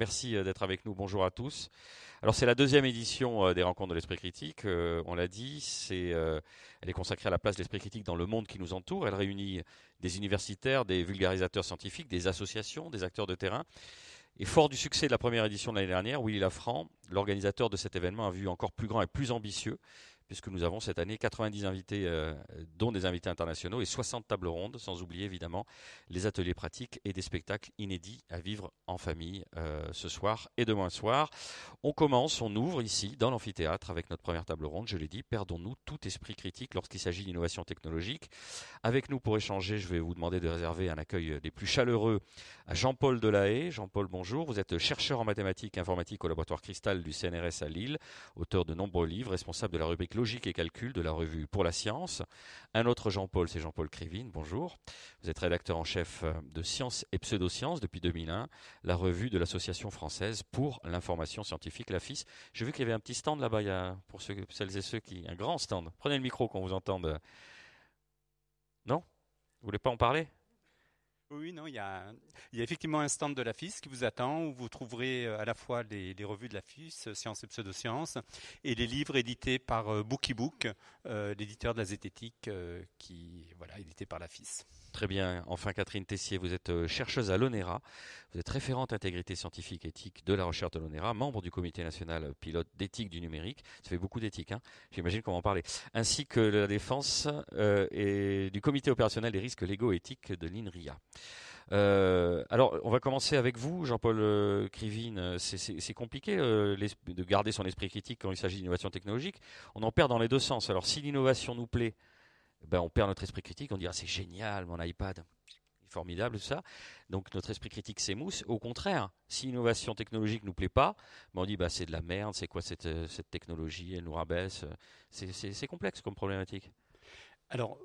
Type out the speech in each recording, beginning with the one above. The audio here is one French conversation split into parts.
merci d'être avec nous. Bonjour à tous. Alors c'est la deuxième édition des rencontres de l'esprit critique. on l'a dit, elle est consacrée à la place de l'esprit critique dans le monde qui nous entoure. Elle réunit des universitaires, des vulgarisateurs scientifiques, des associations, des acteurs de terrain. Et fort du succès de la première édition de l'année dernière, Willy Lafranc, l'organisateur de cet événement, a vu encore plus grand et plus ambitieux puisque nous avons cette année 90 invités, euh, dont des invités internationaux, et 60 tables rondes, sans oublier évidemment les ateliers pratiques et des spectacles inédits à vivre en famille euh, ce soir et demain soir. On commence, on ouvre ici dans l'amphithéâtre avec notre première table ronde. Je l'ai dit, perdons-nous tout esprit critique lorsqu'il s'agit d'innovation technologique. Avec nous pour échanger, je vais vous demander de réserver un accueil des plus chaleureux à Jean-Paul Delahaye. Jean-Paul, bonjour. Vous êtes chercheur en mathématiques et informatique au laboratoire Cristal du CNRS à Lille, auteur de nombreux livres, responsable de la rubrique Logique et calcul de la revue Pour la science. Un autre Jean-Paul, c'est Jean-Paul Krivine. Bonjour. Vous êtes rédacteur en chef euh, de Sciences et Pseudosciences depuis 2001, la revue de l'Association française pour l'information scientifique, la FIS. J'ai vu qu'il y avait un petit stand là-bas, pour celles et ceux qui. Un grand stand. Prenez le micro qu'on vous entende. Non? Vous voulez pas en parler? Oui, non, il y, a, effectivement un stand de la FIS qui vous attend où vous trouverez euh, à la fois les, revues de la FIS, euh, Sciences et Pseudosciences, et les livres édités par euh, Bookiebook, l'éditeur de la zététique, qui voilà, édité par la FIS. Très bien. Enfin, Catherine Tessier, vous êtes chercheuse à l'ONERA. Vous êtes référente intégrité scientifique et éthique de la recherche de l'ONERA, membre du comité national pilote d'éthique du numérique. Ça fait beaucoup d'éthique, hein j'imagine qu'on va en parler. Ainsi que la défense et du comité opérationnel des risques légaux éthiques de l'INRIA. Euh, alors, on va commencer avec vous, Jean-Paul euh, Krivine. C'est compliqué euh, de garder son esprit critique quand il s'agit d'innovation technologique. On en perd dans les deux sens. Alors, si l'innovation nous plaît, ben, on perd notre esprit critique. On dit ah, c'est génial, mon iPad, formidable tout ça. Donc notre esprit critique s'émousse. Au contraire, si l'innovation technologique nous plaît pas, ben, on dit bah c'est de la merde. C'est quoi cette, cette technologie? Elle nous rabaisse. C'est complexe comme problématique. Alors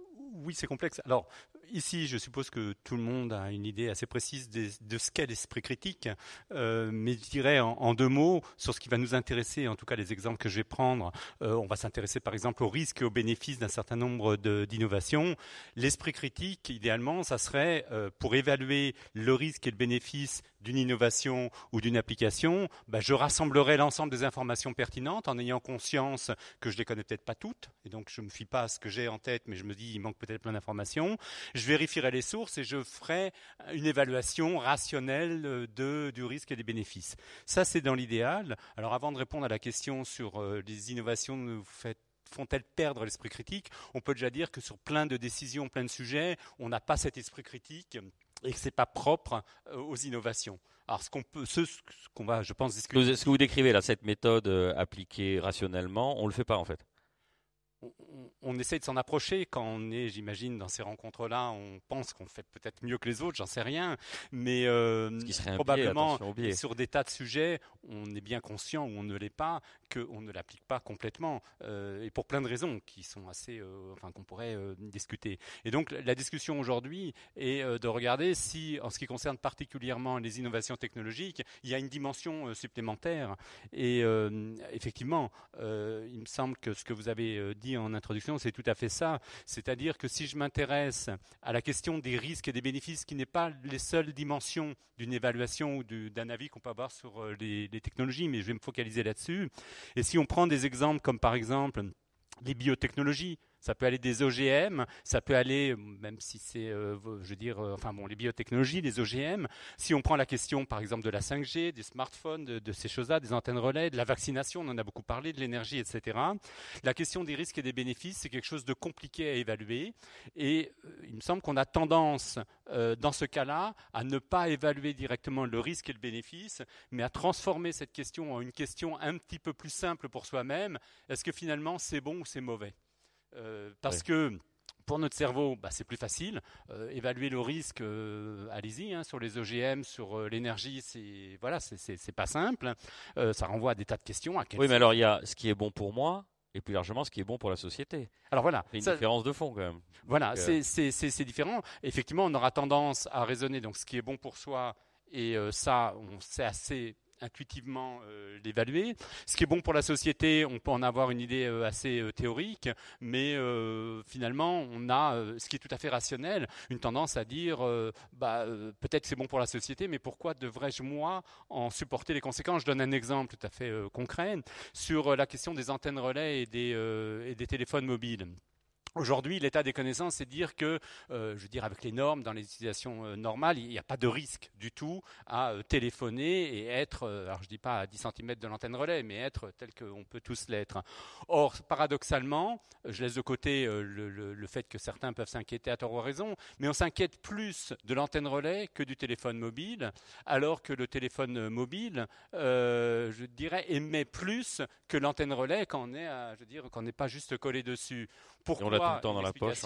oui, c'est complexe. Alors, ici, je suppose que tout le monde a une idée assez précise de, ce qu'est l'esprit critique, euh, mais je dirais en, deux mots sur ce qui va nous intéresser, en tout cas les exemples que je vais prendre. Euh, on va s'intéresser par exemple aux risques et aux bénéfices d'un certain nombre d'innovations. L'esprit critique, idéalement, ça serait euh, pour évaluer le risque et le bénéfice d'une innovation ou d'une application, bah, je rassemblerai l'ensemble des informations pertinentes en ayant conscience que je les connais peut-être pas toutes, et donc je me fie pas à ce que j'ai en tête, mais je me dis il manque peut-être plein d'informations. Je vérifierai les sources et je ferai une évaluation rationnelle de, du risque et des bénéfices. Ça, c'est dans l'idéal. Alors, avant de répondre à la question sur euh, les innovations font-elles perdre l'esprit critique On peut déjà dire que sur plein de décisions, plein de sujets, on n'a pas cet esprit critique et que c'est pas propre euh, aux innovations. Alors, ce qu'on peut, ce, qu'on va, je pense, discuter. Ce que vous décrivez là, cette méthode euh, appliquée rationnellement, on le fait pas en fait on, essaie de s'en approcher quand on est, j'imagine, dans ces rencontres-là. On pense qu'on fait peut-être mieux que les autres, j'en sais rien, mais euh, probablement sur des tas de sujets, on est bien conscient ou on ne l'est pas qu'on ne l'applique pas complètement, euh, et pour plein de raisons qui sont assez, euh, enfin, qu'on pourrait discuter. Et donc, la discussion aujourd'hui est de regarder si, en ce qui concerne particulièrement les innovations technologiques, il y a une dimension supplémentaire. Et effectivement, il me semble que ce que vous avez dit en introduction c'est tout à fait ça. C'est-à-dire que si je m'intéresse à la question des risques et des bénéfices, qui n'est pas les seules dimensions d'une évaluation ou d'un avis qu'on peut avoir sur euh, les, les technologies, mais je vais me focaliser là-dessus. Et si on prend des exemples comme par exemple les biotechnologies, ça peut aller des OGM, ça peut aller, même si c'est, euh, je veux dire, euh, enfin bon, les biotechnologies, les OGM. Si on prend la question, par exemple, de la 5G, des smartphones, de, ces choses-là, des antennes relais, de la vaccination, on en a beaucoup parlé, de l'énergie, etc. La question des risques et des bénéfices, c'est quelque chose de compliqué à évaluer. Et euh, il me semble qu'on a tendance, dans ce cas-là, à ne pas évaluer directement le risque et le bénéfice, mais à transformer cette question en une question un petit peu plus simple pour soi-même. Est-ce que finalement c'est bon ou c'est mauvais? Euh, parce que pour notre cerveau, bah, c'est plus facile. Euh, évaluer le risque, euh, allez-y, hein, sur les OGM, sur l'énergie, c'est voilà, c'est pas simple. ça renvoie à des tas de questions. oui, mais alors il y a ce qui est bon pour moi. Et plus largement, ce qui est bon pour la société. Alors voilà, c'est une différence de fond quand même. Voilà, c'est différent. Effectivement, on aura tendance à raisonner donc ce qui est bon pour soi, et ça, c'est assez intuitivement l'évaluer. Ce qui est bon pour la société, on peut en avoir une idée assez théorique, mais finalement, on a, ce qui est tout à fait rationnel, une tendance à dire, bah, peut-être c'est bon pour la société, mais pourquoi devrais-je moi en supporter les conséquences? Je donne un exemple tout à fait concret sur la question des antennes relais et des téléphones mobiles. Aujourd'hui, l'état des connaissances, c'est dire que, euh, je veux dire, avec les normes, dans les utilisations euh, normales, il n'y a pas de risque du tout à euh, téléphoner et être, alors je ne dis pas à 10 cm de l'antenne relais, mais être tel qu'on peut tous l'être. Or, paradoxalement, je laisse de côté le, fait que certains peuvent s'inquiéter à tort ou à raison, mais on s'inquiète plus de l'antenne relais que du téléphone mobile, alors que le téléphone mobile, je dirais, émet plus que l'antenne relais quand on n'est pas juste collé dessus. Pourquoi on l'a tout le temps dans la poche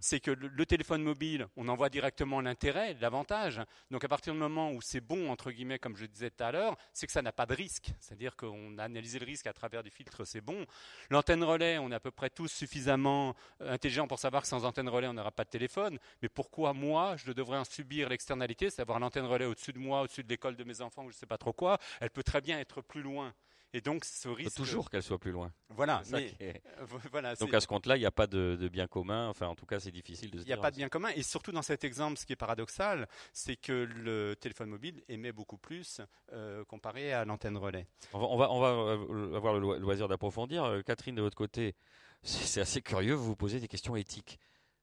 C'est que le, téléphone mobile, on en voit directement l'intérêt, l'avantage. Donc à partir du moment où c'est bon, entre guillemets, comme je disais tout à l'heure, c'est que ça n'a pas de risque. C'est-à-dire qu'on a analysé le risque à travers du filtre, c'est bon. L'antenne relais, on est à peu près tous suffisamment euh, intelligents pour savoir que sans antenne relais, on n'aura pas de téléphone. Mais pourquoi moi, je devrais en subir l'externalité, c'est avoir l'antenne relais au-dessus de moi, au-dessus de l'école de mes enfants, ou je ne sais pas trop quoi. Elle peut très bien être plus loin. Et donc, ce risque. Faut toujours qu'elle soit plus loin. Voilà. voilà donc, à ce compte-là, il n'y a pas de, bien commun. Enfin, en tout cas, c'est difficile de se Il n'y a pas de bien commun. Et surtout, dans cet exemple, ce qui est paradoxal, c'est que le téléphone mobile émet beaucoup plus euh, comparé à l'antenne relais. On va, on va, euh, avoir le loisir d'approfondir. Euh, Catherine, de votre côté, c'est assez curieux, vous vous posez des questions éthiques.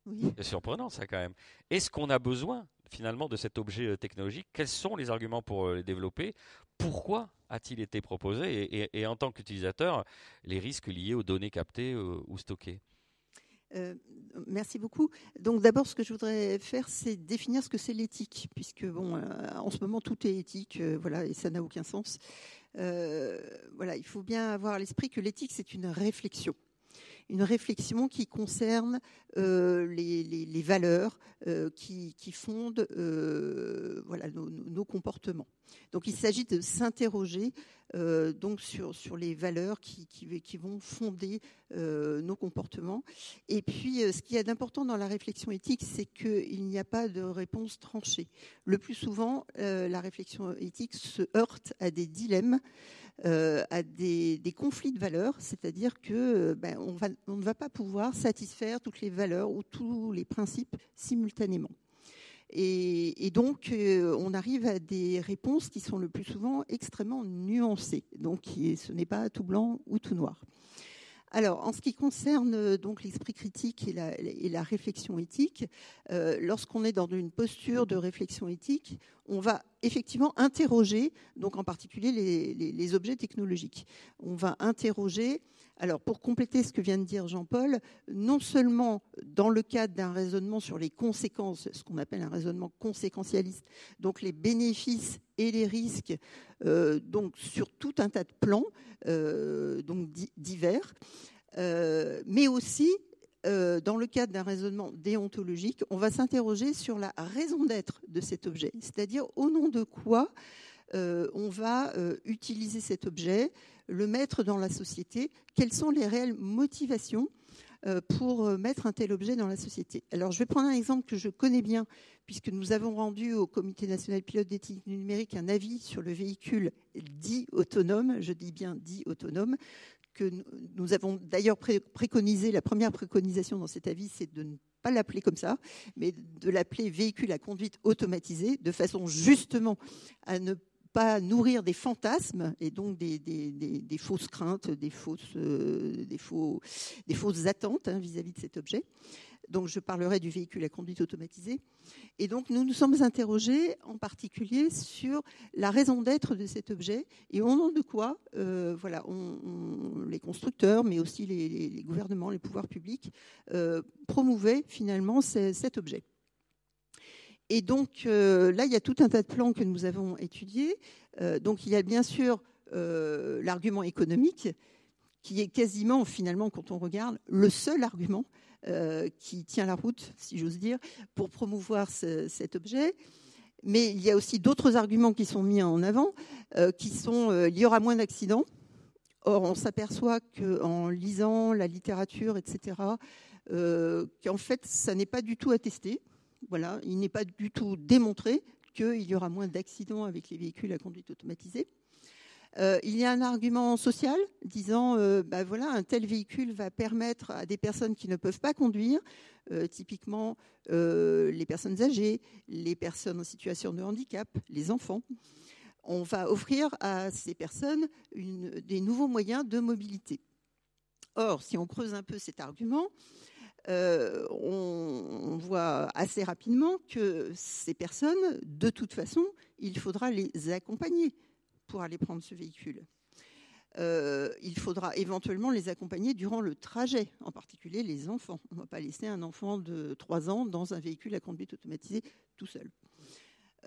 Oui. C'est surprenant, ça, quand même. Est-ce qu'on a besoin, finalement, de cet objet technologique? Quels sont les arguments pour les développer? Pourquoi a-t-il été proposé et, en tant qu'utilisateur, les risques liés aux données captées euh, ou stockées? Euh, merci beaucoup. Donc d'abord, ce que je voudrais faire, c'est définir ce que c'est l'éthique, puisque bon, euh, en ce moment tout est éthique, voilà, et ça n'a aucun sens. voilà, il faut bien avoir à l'esprit que l'éthique c'est une réflexion une réflexion qui concerne euh, les, valeurs euh, qui, fondent euh, nos, comportements. Donc il s'agit de s'interroger donc sur, sur les valeurs qui, qui, vont fonder nos comportements. Et puis ce qu'il y a d'important dans la réflexion éthique, c'est qu'il n'y a pas de réponse tranchée. Le plus souvent, la réflexion éthique se heurte à des dilemmes. Euh, à des, conflits de valeurs, c'est-à-dire que euh, ben, on, ne va pas pouvoir satisfaire toutes les valeurs ou tous les principes simultanément. Et, donc, euh, on arrive à des réponses qui sont le plus souvent extrêmement nuancées. Donc, ce n'est pas tout blanc ou tout noir. Alors, en ce qui concerne euh, donc l'esprit critique et la, réflexion éthique, euh, lorsqu'on est dans une posture de réflexion éthique, on va effectivement interroger, donc en particulier les, objets technologiques. On va interroger alors, pour compléter ce que vient de dire Jean-Paul, non seulement dans le cadre d'un raisonnement sur les conséquences, ce qu'on appelle un raisonnement conséquentialiste, donc les bénéfices et les risques, euh, donc sur tout un tas de plans, euh, divers, euh, mais aussi dans le cadre d'un raisonnement déontologique, on va s'interroger sur la raison d'être de cet objet, c'est-à-dire au nom de quoi on va utiliser cet objet, le mettre dans la société, quelles sont les réelles motivations euh, pour euh, mettre un tel objet dans la société? Alors, je vais prendre un exemple que je connais bien, puisque nous avons rendu au Comité national pilote d'éthique numérique un avis sur le véhicule dit autonome, je dis bien dit autonome, que nous avons d'ailleurs préconisé, la première préconisation dans cet avis, c'est de ne pas l'appeler comme ça, mais de l'appeler véhicule à conduite automatisée, de façon justement à ne pas nourrir des fantasmes et donc des, fausses craintes, des fausses, euh, attentes hein, vis-à-vis de cet objet. Donc je parlerai du véhicule à conduite automatisée. Et donc nous nous sommes interrogés en particulier sur la raison d'être de cet objet et au nom de quoi, euh, voilà, les constructeurs, mais aussi les, gouvernements, les pouvoirs publics euh, promouvaient finalement cet objet. Et donc euh, là, il y a tout un tas de plans que nous avons étudiés. Euh, donc il y a bien sûr euh, l'argument économique, qui est quasiment, finalement, quand on regarde, le seul argument qui tient la route, si j'ose dire, pour promouvoir cet objet. Mais il y a aussi d'autres arguments qui sont mis en avant, qui sont il y aura moins d'accidents. Or, on s'aperçoit qu'en lisant la littérature, etc., qu'en fait, ça n'est pas du tout attesté. Voilà, il n'est pas du tout démontré qu'il y aura moins d'accidents avec les véhicules à conduite automatisée. il y a un argument social disant, bah voilà, un tel véhicule va permettre à des personnes qui ne peuvent pas conduire, typiquement les personnes âgées, les personnes en situation de handicap, les enfants, on va offrir à ces personnes des nouveaux moyens de mobilité. Or, si on creuse un peu cet argument, euh, on, voit assez rapidement que ces personnes, de toute façon, il faudra les accompagner pour aller prendre ce véhicule. Euh, il faudra éventuellement les accompagner durant le trajet, en particulier les enfants. On ne va pas laisser un enfant de 3 ans dans un véhicule à conduite automatisée tout seul.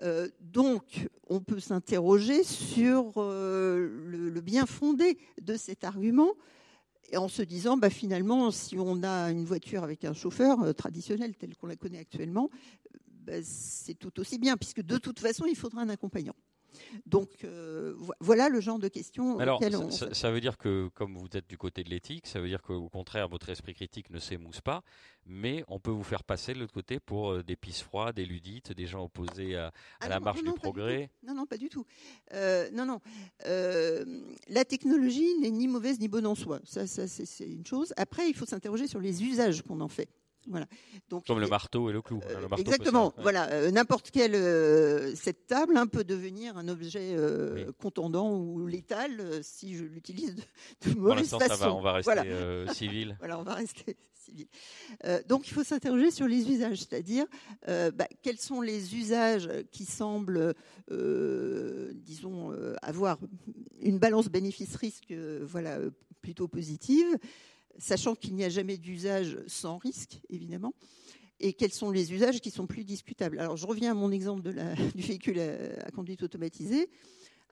Euh, donc, on peut s'interroger sur le, bien fondé de cet argument en se disant, bah, finalement, si on a une voiture avec un chauffeur euh, traditionnel tel qu'on la connaît actuellement, bah, c'est tout aussi bien, puisque de toute façon, il faudra un accompagnant. Donc euh, voilà le genre de questions. Alors, ça, veut dire que, comme vous êtes du côté de l'éthique, ça veut dire qu'au contraire, votre esprit critique ne s'émousse pas, mais on peut vous faire passer de l'autre côté pour euh, des pisses froides, des ludites, des gens opposés à, ah la marche du progrès. Non, non, pas du tout. Euh, non, non. la technologie n'est ni mauvaise ni bonne en soi. Ça, ça c'est une chose. Après, il faut s'interroger sur les usages qu'on en fait. Voilà. Donc, Comme le marteau et le clou. Euh, exactement. Voilà. Euh, n'importe quelle euh, cette table hein, peut devenir un objet contondant ou létal si je l'utilise de, de mauvaise façon. Ça va, on va rester civil. voilà, on va rester civil. donc il faut s'interroger sur les usages, c'est-à-dire bah, quels sont les usages qui semblent, disons, avoir une balance bénéfice-risque, voilà, plutôt positive sachant qu'il n'y a jamais d'usage sans risque, évidemment, et quels sont les usages qui sont plus discutables. Alors, je reviens à mon exemple du véhicule à, conduite automatisée.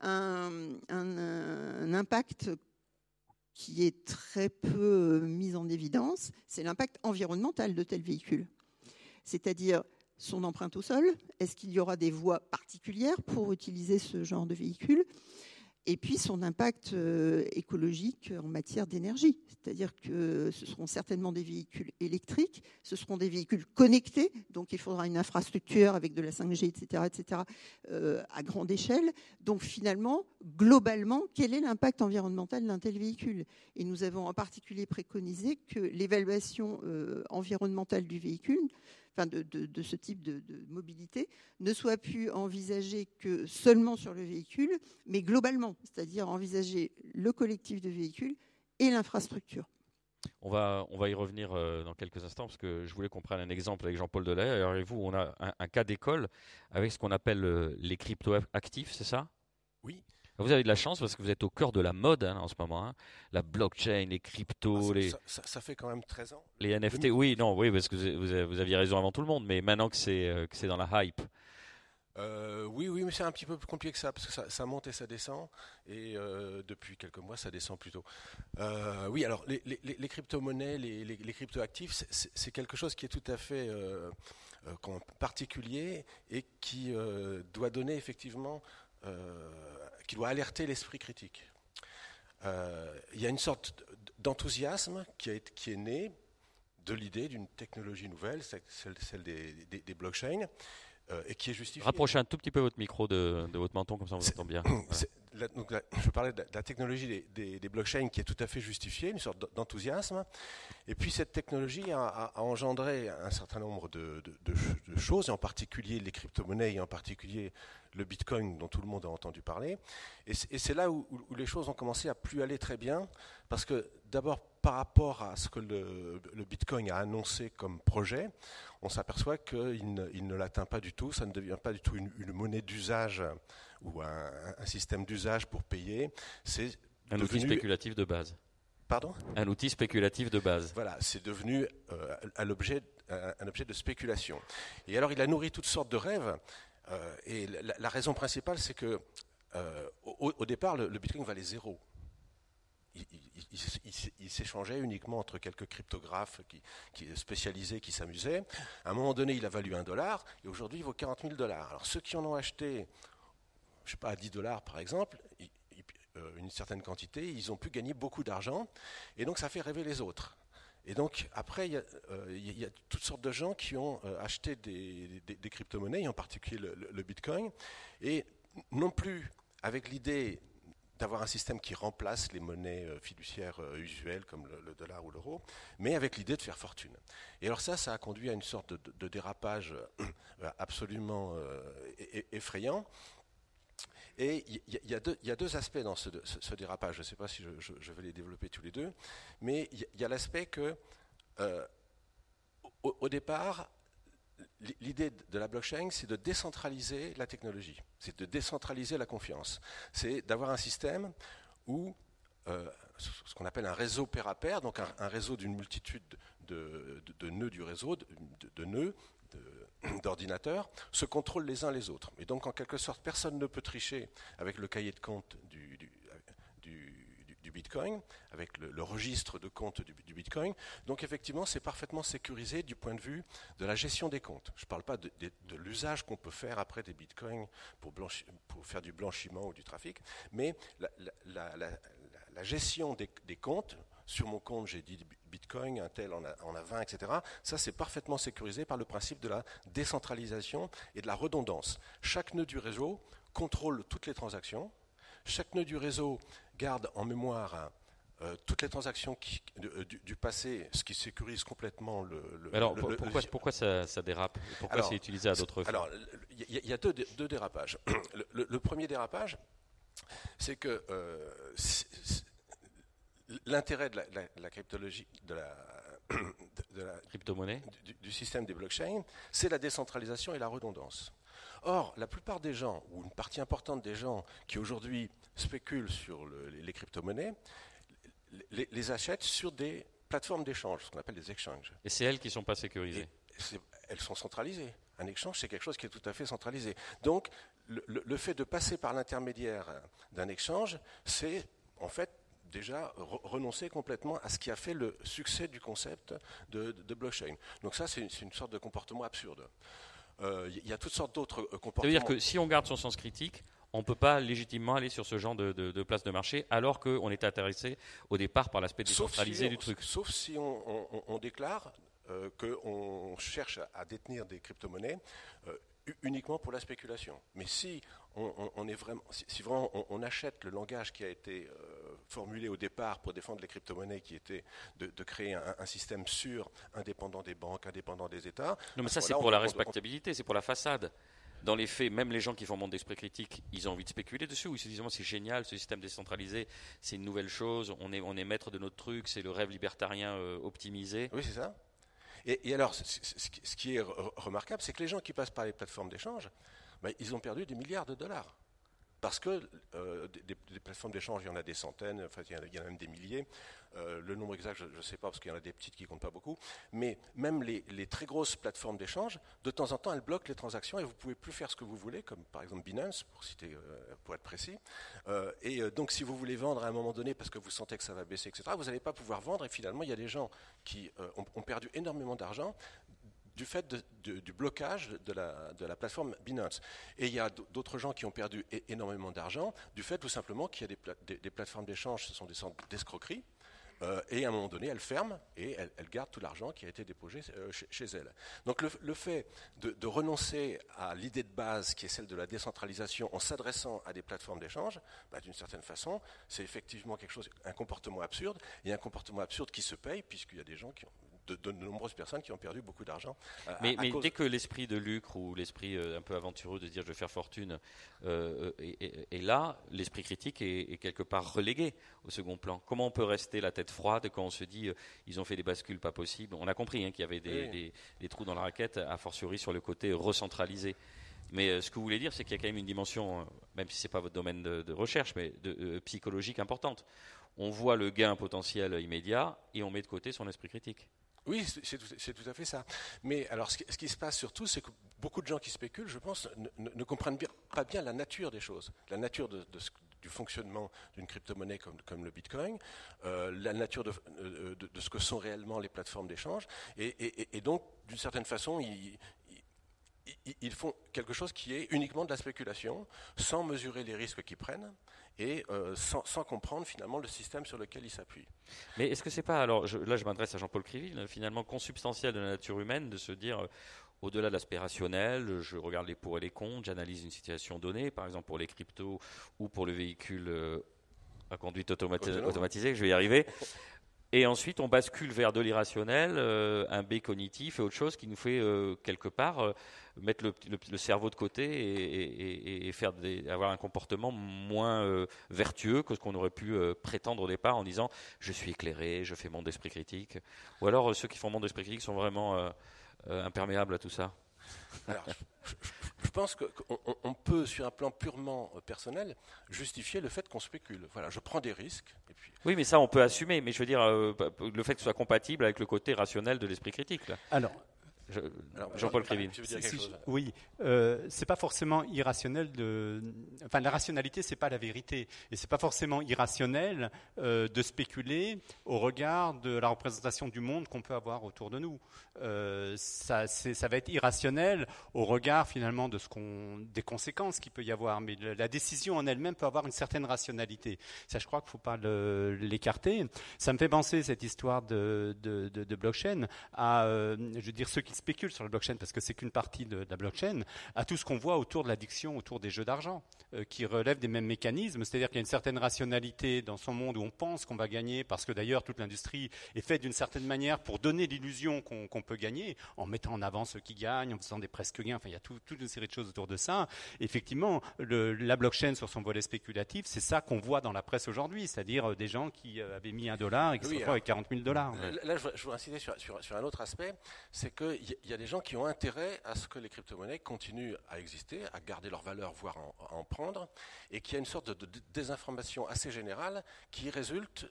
Un, impact qui est très peu mis en évidence, c'est l'impact environnemental de tel véhicule. C'est-à-dire son empreinte au sol. Est-ce qu'il y aura des voies particulières pour utiliser ce genre de véhicule? Et puis son impact euh, écologique en matière d'énergie. C'est-à-dire que ce seront certainement des véhicules électriques, ce seront des véhicules connectés, donc il faudra une infrastructure avec de la 5G, etc., etc., à grande échelle. Donc finalement, globalement, quel est l'impact environnemental d'un tel véhicule? Et nous avons en particulier préconisé que l'évaluation euh, environnementale du véhicule enfin de, ce type de, mobilité, ne soit plus envisagé que seulement sur le véhicule, mais globalement, c'est-à-dire envisager le collectif de véhicules et l'infrastructure. On va, on va y revenir euh, dans quelques instants parce que je voulais qu'on prenne un exemple avec Jean-Paul Delay. Alors, et vous, on a un, cas d'école avec ce qu'on appelle euh, les crypto-actifs, c'est ça? Oui. Vous avez de la chance parce que vous êtes au cœur de la mode hein, en ce moment. Hein. La blockchain, les cryptos, ah, les. Ça, fait quand même 13 ans. Les NFT, oui, non, oui, parce que vous, aviez raison avant tout le monde, mais maintenant que c'est euh, c'est dans la hype. Euh, oui, oui, mais c'est un petit peu plus compliqué que ça, parce que ça, monte et ça descend, et euh, depuis quelques mois, ça descend plutôt. oui, alors les, les, crypto-monnaies, les, les crypto-actifs, c'est quelque chose qui est tout à fait particulier et qui doit donner effectivement qui doit alerter l'esprit critique. Euh, il y a une sorte d'enthousiasme qui, est né de l'idée d'une technologie nouvelle, celle, des, blockchains, euh, et qui est justifiée. Rapprochez un tout petit peu votre micro de, votre menton, comme ça on vous entend bien. je parlais de la technologie des, blockchains qui est tout à fait justifiée, une sorte d'enthousiasme. Et puis cette technologie a, engendré un certain nombre de, choses, et en particulier les crypto-monnaies, et en particulier le Bitcoin dont tout le monde a entendu parler. Et c'est là où, les choses ont commencé à plus aller très bien, parce que d'abord par rapport à ce que le, Bitcoin a annoncé comme projet, on s'aperçoit qu'il ne l'atteint pas du tout, ça ne devient pas du tout une, monnaie d'usage ou un, système d'usage pour payer. C'est un outil spéculatif de base. Pardon? Un outil spéculatif de base. Voilà, c'est devenu euh, un, objet, un objet de spéculation. Et alors il a nourri toutes sortes de rêves. Euh, et la, raison principale, c'est que euh, au, départ, le, Bitcoin valait zéro. Il, s'échangeait uniquement entre quelques cryptographes qui, qui spécialisés qui s'amusaient. À un moment donné, il a valu un dollar et aujourd'hui, il vaut 40 000 dollars. Alors ceux qui en ont acheté, je sais pas, à 10 dollars par exemple, euh, une certaine quantité, ils ont pu gagner beaucoup d'argent et donc ça fait rêver les autres. Et donc, après, il y, a, toutes sortes de gens qui ont euh, acheté des, crypto-monnaies, en particulier le, Bitcoin, et non plus avec l'idée d'avoir un système qui remplace les monnaies fiduciaires usuelles comme le, dollar ou l'euro, mais avec l'idée de faire fortune. Et alors ça, ça a conduit à une sorte de, dérapage absolument effrayant. Et il y, a deux aspects dans ce, dérapage. Je ne sais pas si je, vais les développer tous les deux, mais il y a, l'aspect que, au, départ, l'idée de la blockchain, c'est de décentraliser la technologie, c'est de décentraliser la confiance, c'est d'avoir un système où euh, ce qu'on appelle un réseau pair à pair, donc un, réseau d'une multitude de, nœuds du réseau, de, nœuds, d'ordinateurs, se contrôlent les uns les autres. Et donc, en quelque sorte, personne ne peut tricher avec le cahier de compte du, Bitcoin, avec le, registre de compte du, Bitcoin. Donc effectivement, c'est parfaitement sécurisé du point de vue de la gestion des comptes. Je ne parle pas de, l'usage qu'on peut faire après des Bitcoins pour, pour, faire du blanchiment ou du trafic, mais la, gestion des, comptes, sur mon compte, j'ai dit Bitcoin, un tel en a, en a 20, etc. Ça, c'est parfaitement sécurisé par le principe de la décentralisation et de la redondance. Chaque nœud du réseau contrôle toutes les transactions. Chaque nœud du réseau garde en mémoire euh, toutes les transactions euh, du, passé, ce qui sécurise complètement le. alors, pourquoi, ça, dérape? Pourquoi c'est utilisé à d'autres fins? Alors, il y, a deux, dérapages. Le, premier dérapage, c'est que euh, l'intérêt de la, cryptologie, de la, crypto-monnaie, du, système des blockchains, c'est la décentralisation et la redondance. Or, la plupart des gens, ou une partie importante des gens qui aujourd'hui spéculent sur les crypto-monnaies, les, achètent sur des plateformes d'échange, ce qu'on appelle des exchanges. Et c'est elles qui ne sont pas sécurisées Elles sont centralisées. Un échange, c'est quelque chose qui est tout à fait centralisé. Donc, le, fait de passer par l'intermédiaire d'un échange, c'est en fait déjà renoncer complètement à ce qui a fait le succès du concept de, de blockchain. Donc ça, c'est une, sorte de comportement absurde. Euh, il y a toutes sortes d'autres comportements. Euh, Ça veut dire que si on garde son sens critique, on ne peut pas légitimement aller sur ce genre de, place de marché alors qu'on est intéressé au départ par l'aspect décentralisé du truc. Sauf si on, déclare euh, qu'on cherche à détenir des crypto-monnaies uniquement pour la spéculation. Mais si on, est vraiment, si, vraiment on, achète le langage qui a été euh, formulé au départ pour défendre les crypto-monnaies, qui était de, créer un, système sûr, indépendant des banques, indépendant des États. Non, mais ça, c'est pour la respectabilité, c'est pour la façade. Dans les faits, même les gens qui font monde d'esprit critique, ils ont envie de spéculer dessus. Ils se disent c'est génial, ce système décentralisé, c'est une nouvelle chose. On est, on est maître de notre truc, c'est le rêve libertarien euh, optimisé. Oui, c'est ça. Et, alors, ce qui est remarquable, c'est que les gens qui passent par les plateformes d'échange, ben, ils ont perdu des milliards de dollars. Parce que euh, des, plateformes d'échange, il y en a des centaines, enfin, il, y en a, même des milliers. Euh, le nombre exact, je ne sais pas, parce qu'il y en a des petites qui ne comptent pas beaucoup. Mais même les, très grosses plateformes d'échange, de temps en temps, elles bloquent les transactions et vous ne pouvez plus faire ce que vous voulez, comme par exemple Binance, pour, euh, pour être précis. et donc, si vous voulez vendre à un moment donné parce que vous sentez que ça va baisser, etc., vous n'allez pas pouvoir vendre. Et finalement, il y a des gens qui ont perdu énormément d'argent du fait du blocage de la, plateforme Binance. Et il y a d'autres gens qui ont perdu énormément d'argent du fait tout simplement qu'il y a des, plateformes d'échange, ce sont des centres d'escroquerie, euh, et à un moment donné, elles ferment et elles, gardent tout l'argent qui a été déposé euh, chez, elles. Donc le, fait de, renoncer à l'idée de base qui est celle de la décentralisation en s'adressant à des plateformes d'échange, bah, d'une certaine façon, c'est effectivement quelque chose, un comportement absurde, et un comportement absurde qui se paye puisqu'il y a des gens qui ont de, nombreuses personnes qui ont perdu beaucoup d'argent. mais, dès que l'esprit de lucre ou l'esprit euh, un peu aventureux de dire je vais faire fortune euh, est, là, l'esprit critique est, quelque part relégué au second plan. Comment on peut rester la tête froide quand on se dit euh, ils ont fait des bascules pas possibles? On a compris hein, qu'il y avait des, trous dans la raquette, a fortiori sur le côté recentralisé. Mais ce que vous voulez dire, c'est qu'il y a quand même une dimension, même si ce n'est pas votre domaine de, recherche, mais de, psychologique importante. On voit le gain potentiel immédiat et on met de côté son esprit critique. Oui, c'est tout, à fait ça. Mais alors, ce qui, se passe surtout, c'est que beaucoup de gens qui spéculent, je pense, ne, comprennent pas bien la nature des choses, la nature du fonctionnement d'une crypto-monnaie comme, le Bitcoin, euh, la nature euh, de, ce que sont réellement les plateformes d'échange. Et, donc, d'une certaine façon, ils, ils, font quelque chose qui est uniquement de la spéculation, sans mesurer les risques qu'ils prennent et euh, sans, comprendre finalement le système sur lequel ils s'appuient. Mais est-ce que c'est pas, alors là je m'adresse à Jean-Paul Criville, finalement consubstantiel de la nature humaine de se dire, euh, au-delà de l'aspect rationnel, je regarde les pour et les contre, j'analyse une situation donnée, par exemple pour les cryptos ou pour le véhicule euh, à conduite automatisée, je vais y arriver. Et ensuite, on bascule vers de l'irrationnel, un B cognitif et autre chose qui nous fait quelque part mettre le, cerveau de côté et, faire avoir un comportement moins vertueux que ce qu'on aurait pu prétendre au départ en disant je suis éclairé, je fais mon esprit critique. Ou alors ceux qui font mon esprit critique sont vraiment imperméables à tout ça. Alors, je, pense qu'on peut, sur un plan purement personnel, justifier le fait qu'on spécule. Voilà, je prends des risques. Et puis... Oui, mais ça, on peut assumer. Mais je veux dire, euh, le fait que ce soit compatible avec le côté rationnel de l'esprit critique. Alors, Jean-Paul Crévin. oui, euh, c'est pas forcément irrationnel de. Enfin, la rationalité, c'est pas la vérité, et c'est pas forcément irrationnel euh, de spéculer au regard de la représentation du monde qu'on peut avoir autour de nous. Euh, ça, ça, va être irrationnel au regard finalement de ce qu'on, des conséquences qu'il peut y avoir, mais la décision en elle-même peut avoir une certaine rationalité. Ça, je crois qu'il ne faut pas l'écarter. Ça me fait penser cette histoire de, de, de, blockchain à, euh, je veux dire, ceux qui spéculent sur la blockchain, parce que c'est qu'une partie de, la blockchain, à tout ce qu'on voit autour de l'addiction, autour des jeux d'argent, euh, qui relèvent des mêmes mécanismes. C'est-à-dire qu'il y a une certaine rationalité dans son monde où on pense qu'on va gagner, parce que d'ailleurs toute l'industrie est faite d'une certaine manière pour donner l'illusion qu'on peut gagner, en mettant en avant ceux qui gagnent, en faisant des presque gains. Enfin, il y a toute une série de choses autour de ça. Effectivement, le, la blockchain sur son volet spéculatif, c'est ça qu'on voit dans la presse aujourd'hui, c'est-à-dire euh, des gens qui euh, avaient mis un dollar et qui se retrouvent avec 40 000 dollars. Là, je, veux insister sur, sur, un autre aspect, c'est qu'il y, a des gens qui ont intérêt à ce que les crypto-monnaies continuent à exister, à garder leur valeur, voire à en prendre, et qu'il y a une sorte de, désinformation assez générale qui résulte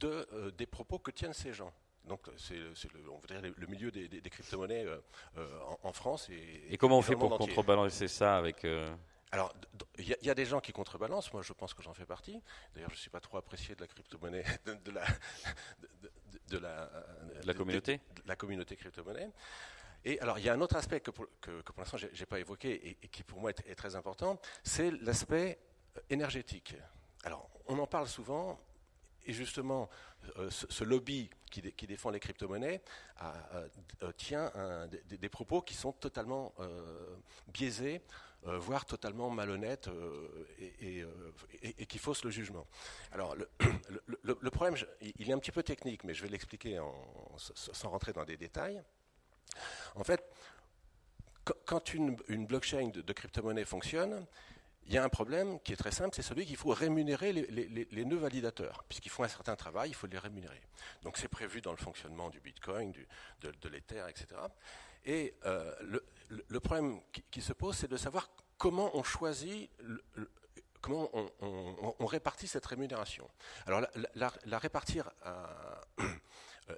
de, euh, des propos que tiennent ces gens. Donc c'est le, on voudrait le, milieu des, crypto-monnaies euh, euh, en, France. Et, et comment on fait pour contrebalancer ça avec Alors, il y, a des gens qui contrebalancent. Moi, je pense que j'en fais partie. D'ailleurs, je ne suis pas trop apprécié de la crypto-monnaie, de, la, de, la, la communauté, la communauté crypto-monnaie. Et alors, il y a un autre aspect que pour, l'instant, je n'ai pas évoqué et, qui pour moi est, très important, c'est l'aspect euh, énergétique. Alors, on en parle souvent, et justement, euh, ce, lobby qui, défend les crypto-monnaies euh, tient des, propos qui sont totalement biaisés, voire totalement malhonnêtes et, qui faussent le jugement. Alors, le, problème, il est un petit peu technique, mais je vais l'expliquer sans rentrer dans des détails. En fait, quand une, blockchain de, crypto-monnaie fonctionne, il y a un problème qui est très simple, c'est celui qu'il faut rémunérer les, nœuds validateurs. Puisqu'ils font un certain travail, il faut les rémunérer. Donc c'est prévu dans le fonctionnement du Bitcoin, de, l'Ether, etc. Et euh, le, problème qui, se pose, c'est de savoir comment on choisit, comment on, répartit cette rémunération. Alors la, répartir à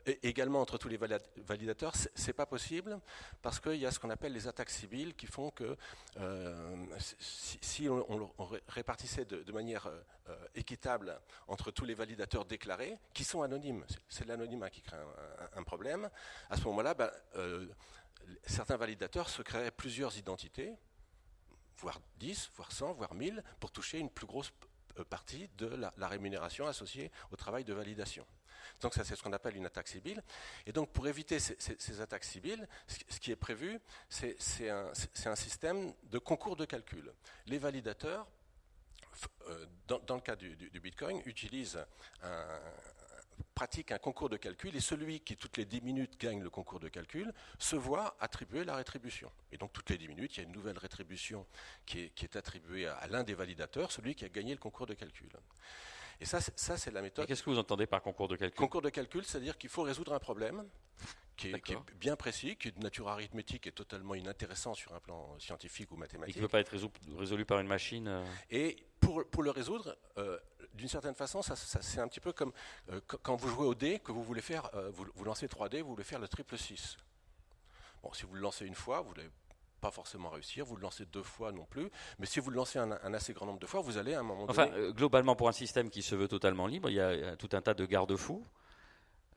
euh, également entre tous les validateurs, c'est pas possible parce qu'il y a ce qu'on appelle les attaques civiles qui font que euh, si, on, répartissait de, manière euh, équitable entre tous les validateurs déclarés, qui sont anonymes, c'est l'anonymat qui crée un, problème, à ce moment-là, ben, certains validateurs se créeraient plusieurs identités, voire 10, voire 100, voire 1000, pour toucher une plus grosse partie de la rémunération associée au travail de validation. Donc ça, c'est ce qu'on appelle une attaque civile. Et donc pour éviter ces, attaques civiles, ce qui est prévu, c'est un, système de concours de calcul. Les validateurs, euh, dans, le cas du, Bitcoin, utilisent un, pratique un concours de calcul et celui qui toutes les 10 minutes gagne le concours de calcul se voit attribuer la rétribution. Et donc toutes les 10 minutes, il y a une nouvelle rétribution qui est, attribuée à l'un des validateurs, celui qui a gagné le concours de calcul. Et ça, ça c'est la méthode. Qu'est-ce que vous entendez par concours de calcul? Concours de calcul, c'est-à-dire qu'il faut résoudre un problème qui est, bien précis, qui est de nature arithmétique et totalement inintéressant sur un plan scientifique ou mathématique. Et qui ne peut pas être résolu, par une machine euh? Et pour, pour le résoudre, euh, d'une certaine façon, ça, c'est un petit peu comme euh, quand vous jouez au dé, que vous voulez faire, vous, vous, lancez 3 dés, vous voulez faire le triple 6. Bon, si vous le lancez une fois, vous n'allez pas forcément réussir, vous le lancez deux fois non plus, mais si vous le lancez un, assez grand nombre de fois, vous allez à un moment donné... Enfin, globalement, pour un système qui se veut totalement libre, il y a tout un tas de garde-fous.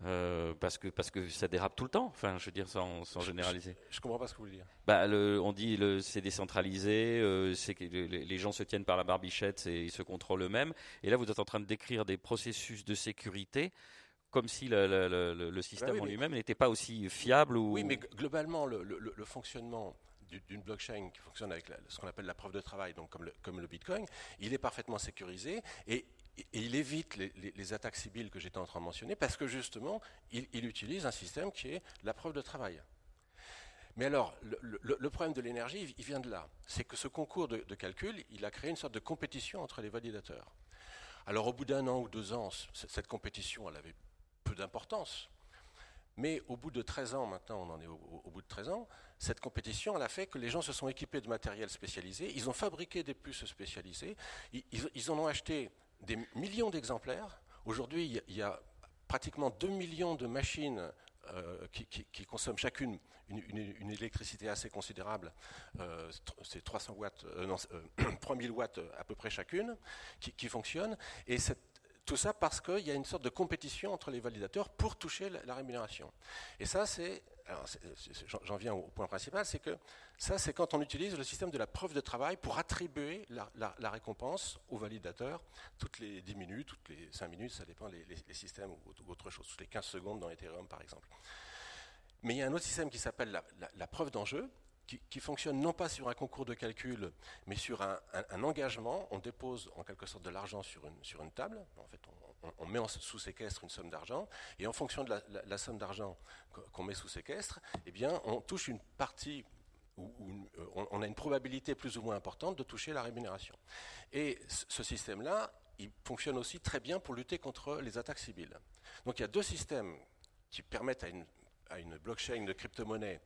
Euh, parce que parce que ça dérape tout le temps. Enfin, je veux dire sans, sans généraliser. Je, ne comprends pas ce que vous voulez dire. Bah, le, on dit le, c'est décentralisé, euh, c'est que les gens se tiennent par la barbichette et ils se contrôlent eux-mêmes. Et là, vous êtes en train de décrire des processus de sécurité comme si le, système en lui-même n'était pas aussi fiable. Ou... Oui, mais globalement, le, fonctionnement d'une blockchain qui fonctionne avec ce qu'on appelle la preuve de travail, donc comme le, comme le Bitcoin, il est parfaitement sécurisé et et il évite les, attaques civiles que j'étais en train de mentionner parce que justement, il, utilise un système qui est la preuve de travail. Mais alors, le, problème de l'énergie, il vient de là. C'est que ce concours de, calcul, il a créé une sorte de compétition entre les validateurs. Alors, au bout d'un an ou deux ans, cette compétition, elle avait peu d'importance. Mais au bout de 13 ans, maintenant on en est au, bout de 13 ans, cette compétition, elle a fait que les gens se sont équipés de matériel spécialisé, ils ont fabriqué des puces spécialisées, ils en ont acheté des millions d'exemplaires. Aujourd'hui, il y a pratiquement 2 millions de machines euh, qui, consomment chacune une, électricité assez considérable, euh, c'est 300 watts, euh, non, 3000 watts à peu près chacune, qui, qui fonctionnent. Et tout ça parce qu'il y a une sorte de compétition entre les validateurs pour toucher la rémunération. Et ça, c'est j'en viens au point principal, c'est que ça, c'est quand on utilise le système de la preuve de travail pour attribuer la, récompense au validateur toutes les 10 minutes, toutes les 5 minutes, ça dépend des systèmes ou, autre chose, toutes les 15 secondes dans Ethereum par exemple. Mais il y a un autre système qui s'appelle la, preuve d'enjeu, qui, fonctionne non pas sur un concours de calcul, mais sur un, engagement. On dépose en quelque sorte de l'argent sur une, sur une table. En fait, on, met sous séquestre une somme d'argent, et en fonction de la, somme d'argent qu'on met sous séquestre, eh bien, on touche une partie où, euh, on a une probabilité plus ou moins importante de toucher la rémunération. Et ce système-là, il fonctionne aussi très bien pour lutter contre les attaques civiles. Donc il y a deux systèmes qui permettent à une, à une blockchain de crypto-monnaie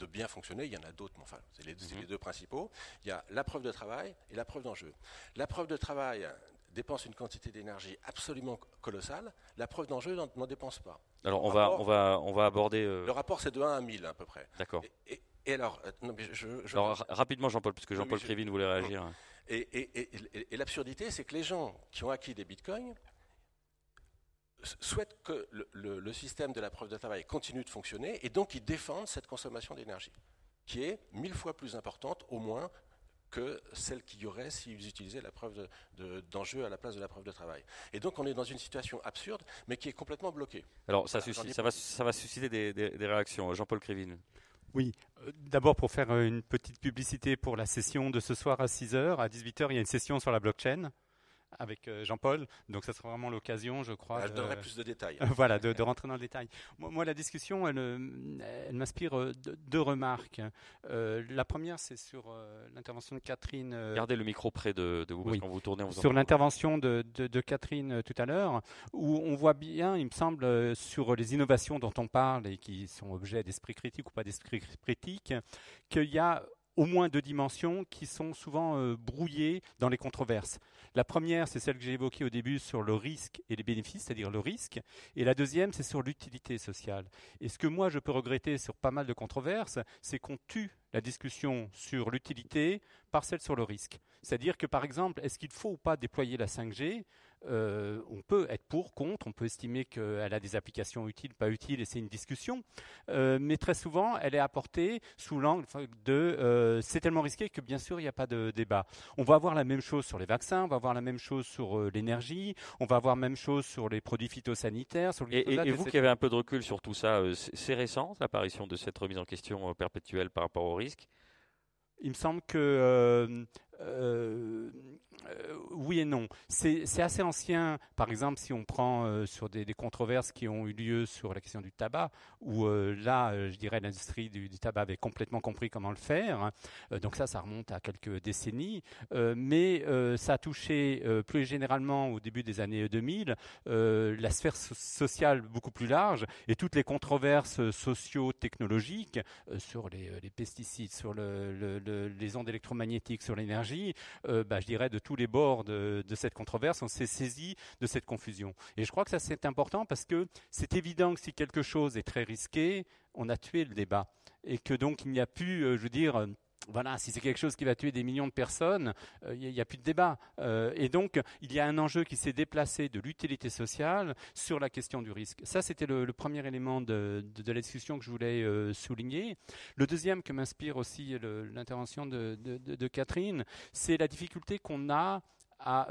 de bien fonctionner. Il y en a d'autres, mais enfin, c'est les, les, mhm. deux principaux. Il y a la preuve de travail et la preuve d'enjeu. La preuve de travail dépense une quantité d'énergie absolument colossale. La preuve d'enjeu n'en dépense pas. Alors, on va, on, va, on va aborder. Euh, le rapport, c'est de 1 à 1000 à peu près. D'accord. Et, alors, euh, non, mais je, rapidement, Jean-Paul, puisque Jean-Paul Crévin voulait réagir. Et, et l'absurdité, c'est que les gens qui ont acquis des bitcoins souhaitent que le, système de la preuve de travail continue de fonctionner et donc ils défendent cette consommation d'énergie, qui est mille fois plus importante au moins que celle qu'il y aurait s'ils utilisaient la preuve d'enjeu à la place de la preuve de travail. Et donc on est dans une situation absurde, mais qui est complètement bloquée. Alors ça, ça, va, ça va, susciter des, réactions. Jean-Paul Crévin. Oui, euh, d'abord pour faire une petite publicité pour la session de ce soir à 6h. À 18h, il y a une session sur la blockchain avec euh, Jean-Paul. Donc, ça sera vraiment l'occasion, je crois. Ah, je donnerai plus de détails. voilà, de, rentrer dans le détail. Moi, la discussion, elle, euh, elle m'inspire euh, deux remarques. la première, c'est sur l'intervention de Catherine. Gardez le micro près de, vous parce quand vous tournez. On sur l'intervention de, de, Catherine tout à l'heure, où on voit bien, il me semble, sur les innovations dont on parle et qui sont objets d'esprit critique ou pas d'esprit critique, qu'il y a au moins deux dimensions qui sont souvent brouillées dans les controverses. La première, c'est celle que j'ai évoquée au début sur le risque et les bénéfices, c'est-à-dire le risque. Et la deuxième, c'est sur l'utilité sociale. Et ce que moi, je peux regretter sur pas mal de controverses, c'est qu'on tue la discussion sur l'utilité par celle sur le risque. C'est-à-dire que, par exemple, est-ce qu'il faut ou pas déployer la 5G euh, on peut être pour, contre, on peut estimer qu'elle a des applications utiles, pas utiles, et c'est une discussion. Euh, mais très souvent, elle est apportée sous l'angle de euh, c'est tellement risqué que bien sûr, il n'y a pas de débat. On va avoir la même chose sur les vaccins, on va avoir la même chose sur l'énergie, on va avoir la même chose sur les produits phytosanitaires. Sur et, et, vous qui avez un peu de recul sur tout ça, c'est récent l'apparition de cette remise en question perpétuelle par rapport au risque? Il me semble que euh, euh, oui et non. C'est assez ancien. Par exemple, si on prend euh, sur des, controverses qui ont eu lieu sur la question du tabac, où là, je dirais, l'industrie du, tabac avait complètement compris comment le faire. Hein. donc ça, ça remonte à quelques décennies. mais ça a touché plus généralement au début des années 2000 la sphère sociale beaucoup plus large et toutes les controverses socio-technologiques sur les, pesticides, sur les ondes électromagnétiques, sur l'énergie euh, bah, je dirais, de tous les bords de, cette controverse, on s'est saisi de cette confusion. Et je crois que ça c'est important parce que c'est évident que si quelque chose est très risqué, on a tué le débat. Et que donc il n'y a plus, euh, je veux dire, voilà, si c'est quelque chose qui va tuer des millions de personnes, il euh, n'y a, plus de débat. Euh, et donc, il y a un enjeu qui s'est déplacé de l'utilité sociale sur la question du risque. Ça, c'était le, premier élément de, la discussion que je voulais euh, souligner. Le deuxième que m'inspire aussi l'intervention de, Catherine, c'est la difficulté qu'on a à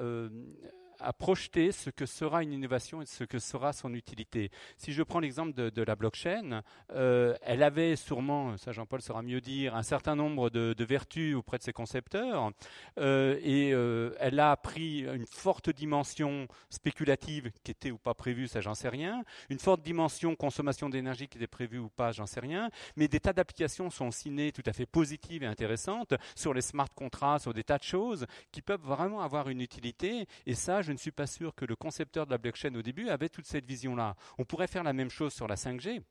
à, projeter ce que sera une innovation et ce que sera son utilité. Si je prends l'exemple de, la blockchain, euh, elle avait sûrement, ça Jean-Paul saura mieux dire, un certain nombre de, vertus auprès de ses concepteurs, euh, et euh, elle a pris une forte dimension spéculative qui était ou pas prévue, ça j'en sais rien, une forte dimension consommation d'énergie qui était prévue ou pas, j'en sais rien, mais des tas d'applications sont cinées tout à fait positives et intéressantes sur les smart contracts, sur des tas de choses qui peuvent vraiment avoir une utilité. Et ça, je ne suis pas sûr que le concepteur de la blockchain au début avait toute cette vision-là. On pourrait faire la même chose sur la 5G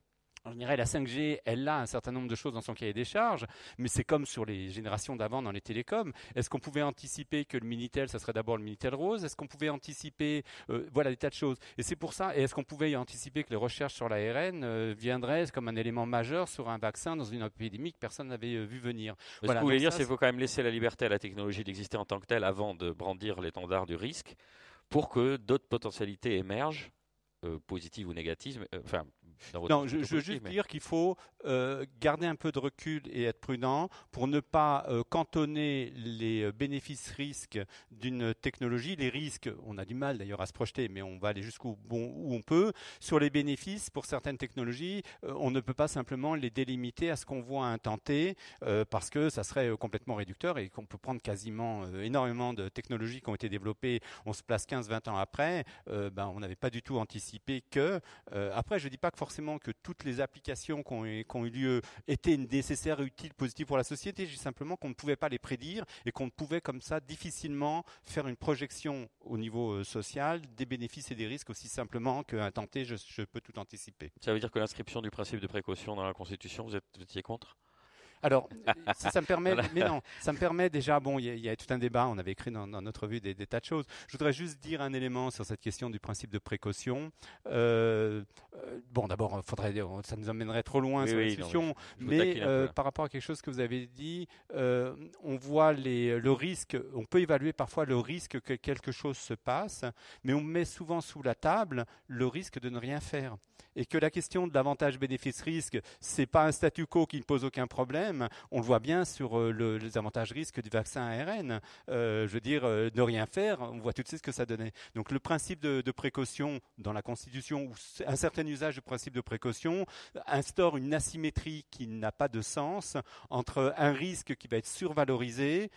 je dirais la 5G, elle a un certain nombre de choses dans son cahier des charges, mais c'est comme sur les générations d'avant dans les télécoms. Est-ce qu'on pouvait anticiper que le Minitel, ça serait d'abord le Minitel Rose? Est-ce qu'on pouvait anticiper, euh, voilà, des tas de choses. Et c'est pour ça, et est-ce qu'on pouvait anticiper que les recherches sur l'ARN euh, viendraient comme un élément majeur sur un vaccin dans une épidémie que personne n'avait euh, vu venir? Ce que vous voulez dire, c'est qu'il faut quand même laisser la liberté à la technologie d'exister en tant que telle avant de brandir l'étendard du risque pour que d'autres potentialités émergent, positives ou négatives, enfin non, je, veux juste dire qu'il faut euh, garder un peu de recul et être prudent pour ne pas euh, cantonner les euh, bénéfices-risques d'une technologie. Les risques, on a du mal d'ailleurs à se projeter, mais on va aller jusqu'où bon, où on peut. Sur les bénéfices, pour certaines technologies, on ne peut pas simplement les délimiter à ce qu'on voit à un temps T, parce que ça serait complètement réducteur et qu'on peut prendre quasiment énormément de technologies qui ont été développées. On se place 15-20 ans après, ben, on n'avait pas du tout anticipé que. après, je ne dis pas que forcément que toutes les applications qui ont, eu lieu étaient nécessaires, utiles, positives pour la société. Je dis simplement qu'on ne pouvait pas les prédire et qu'on pouvait comme ça difficilement faire une projection au niveau euh, social des bénéfices et des risques aussi simplement qu'un tenté, je, peux tout anticiper. Ça veut dire que l'inscription du principe de précaution dans la Constitution, vous, vous étiez contre? Alors, ça, me permet, mais non, ça me permet déjà, bon, il y, a tout un débat, on avait écrit dans, notre revue des, tas de choses. Je voudrais juste dire un élément sur cette question du principe de précaution. Euh, euh, bon, d'abord, faudrait, ça nous amènerait trop loin sur la discussion, mais euh, par rapport à quelque chose que vous avez dit, on voit les, le risque, on peut évaluer parfois le risque que quelque chose se passe, mais on met souvent sous la table le risque de ne rien faire et que la question de l'avantage bénéfice-risque, c'est pas un statu quo qui ne pose aucun problème. On le voit bien sur euh, les avantages risques du vaccin ARN. Euh, je veux dire, euh, ne rien faire, on voit tout de suite ce que ça donnait. Donc le principe de, précaution dans la Constitution, ou un certain usage du principe de précaution, instaure une asymétrie qui n'a pas de sens entre un risque qui va être survalorisé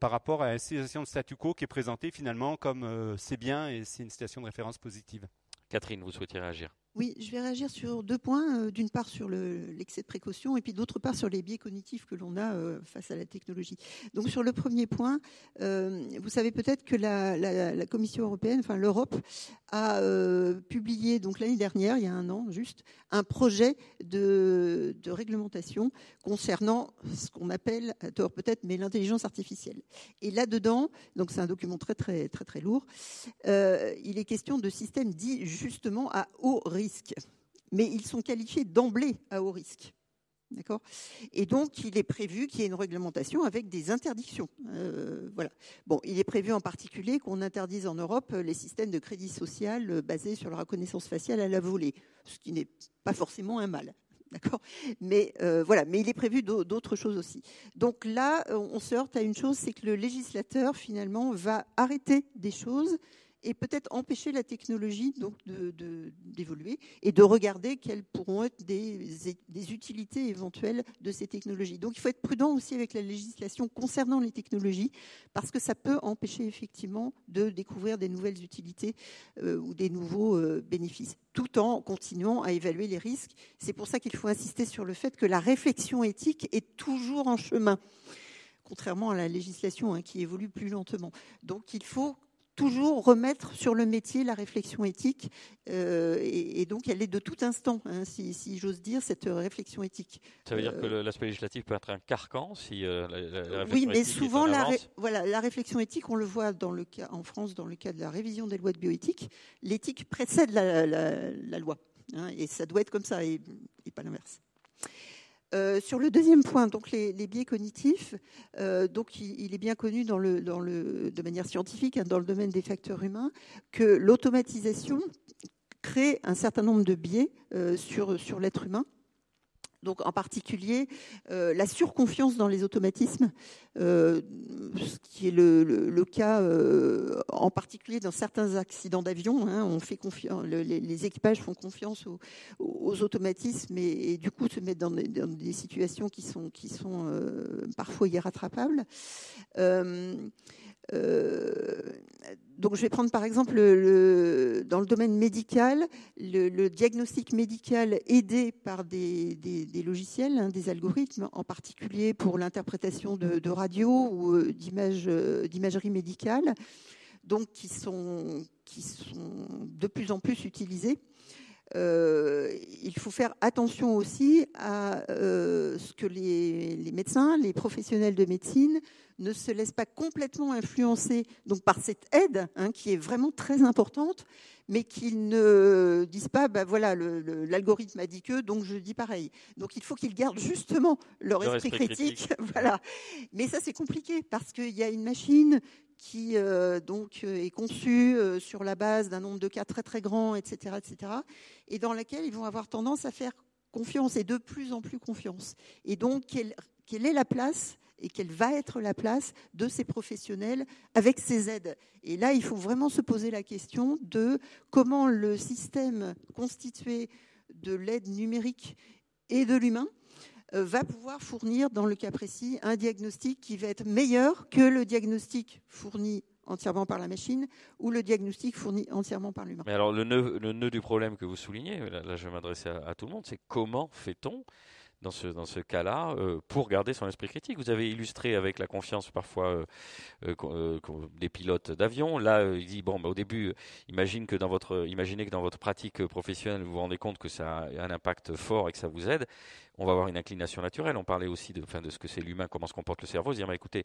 par rapport à une situation de statu quo qui est présentée finalement comme c'est bien et c'est une situation de référence positive. Catherine, vous souhaitiez réagir oui, je vais réagir sur deux points. Euh, d'une part sur l'excès de précaution et puis d'autre part sur les biais cognitifs que l'on a euh, face à la technologie. Donc sur le premier point, euh, vous savez peut-être que la, Commission européenne, enfin l'Europe, a publié donc l'année dernière, il y a un an juste, un projet de, réglementation concernant ce qu'on appelle, à tort peut-être, mais l'intelligence artificielle. Et là-dedans, donc c'est un document très très très très lourd, il est question de systèmes dits justement à haut risque mais ils sont qualifiés d'emblée à haut risque. D'accord? Et donc, il est prévu qu'il y ait une réglementation avec des interdictions. Euh, voilà. Bon, il est prévu en particulier qu'on interdise en Europe les systèmes de crédit social basés sur la reconnaissance faciale à la volée, ce qui n'est pas forcément un mal. D'accord? Mais euh, voilà, mais il est prévu d'autres choses aussi. Donc là, on se heurte à une chose, c'est que le législateur finalement va arrêter des choses et peut-être empêcher la technologie d'évoluer et de regarder quelles pourront être des, des, utilités éventuelles de ces technologies. Donc il faut être prudent aussi avec la législation concernant les technologies parce que ça peut empêcher effectivement de découvrir des nouvelles utilités euh, ou des nouveaux euh, bénéfices tout en continuant à évaluer les risques. C'est pour ça qu'il faut insister sur le fait que la réflexion éthique est toujours en chemin contrairement à la législation hein, qui évolue plus lentement. Donc il faut toujours remettre sur le métier la réflexion éthique, euh, et, donc elle est de tout instant, hein, si, j'ose dire, cette réflexion éthique. Ça veut dire que euh, l'aspect législatif peut être un carcan si euh, la, Oui, mais souvent la, voilà, la réflexion éthique, on le voit dans le cas, en France dans le cas de la révision des lois de bioéthique, l'éthique précède la, loi, hein, et ça doit être comme ça, et pas l'inverse. Euh, sur le deuxième point, donc les, biais cognitifs, euh, donc il, est bien connu de manière scientifique, hein, dans le domaine des facteurs humains, que l'automatisation crée un certain nombre de biais euh, sur l'être humain. Donc en particulier euh, la surconfiance dans les automatismes, euh, ce qui est le, cas euh, en particulier dans certains accidents d'avion. Hein, on fait confiance, les, équipages font confiance aux, automatismes et, du coup se mettent dans des, situations qui sont, qui sont parfois irrattrapables. Euh, donc je vais prendre par exemple le, dans le domaine médical, le, diagnostic médical aidé par des, logiciels, hein, des algorithmes, en particulier pour l'interprétation de, radio ou euh, euh, d'imagerie médicale, donc qui sont, qui sont de plus en plus utilisés. Il faut faire attention aussi à ce que les, médecins, les professionnels de médecine ne se laisse pas complètement influencer par cette aide hein, qui est vraiment très importante, mais qu'ils ne disent pas, bah voilà, l'algorithme a dit que, donc je dis pareil. Donc il faut qu'ils gardent justement leur, esprit, critique, voilà. Mais ça c'est compliqué parce qu'il y a une machine qui euh, donc euh, est conçue euh, sur la base d'un nombre de cas très très grand, etc., etc., et dans laquelle ils vont avoir tendance à faire confiance et de plus en plus confiance. Et donc quelle, quelle est la place et quelle va être la place de ces professionnels avec ces aides. Et là, il faut vraiment se poser la question de comment le système constitué de l'aide numérique et de l'humain euh, va pouvoir fournir, dans le cas précis, un diagnostic qui va être meilleur que le diagnostic fourni entièrement par la machine ou le diagnostic fourni entièrement par l'humain. Mais alors le nœud, du problème que vous soulignez, là, je vais m'adresser à, tout le monde, c'est comment fait-on dans ce, dans ce cas-là euh, pour garder son esprit critique. Vous avez illustré avec la confiance parfois euh, euh, des pilotes d'avion. Là, il dit bon, bah, au début, imagine que dans votre, imaginez que dans votre pratique professionnelle, vous vous rendez compte que ça a un impact fort et que ça vous aide. On va avoir une inclination naturelle. On parlait aussi de, enfin, de ce que c'est l'humain, comment se comporte le cerveau. Dire, bah, écoutez,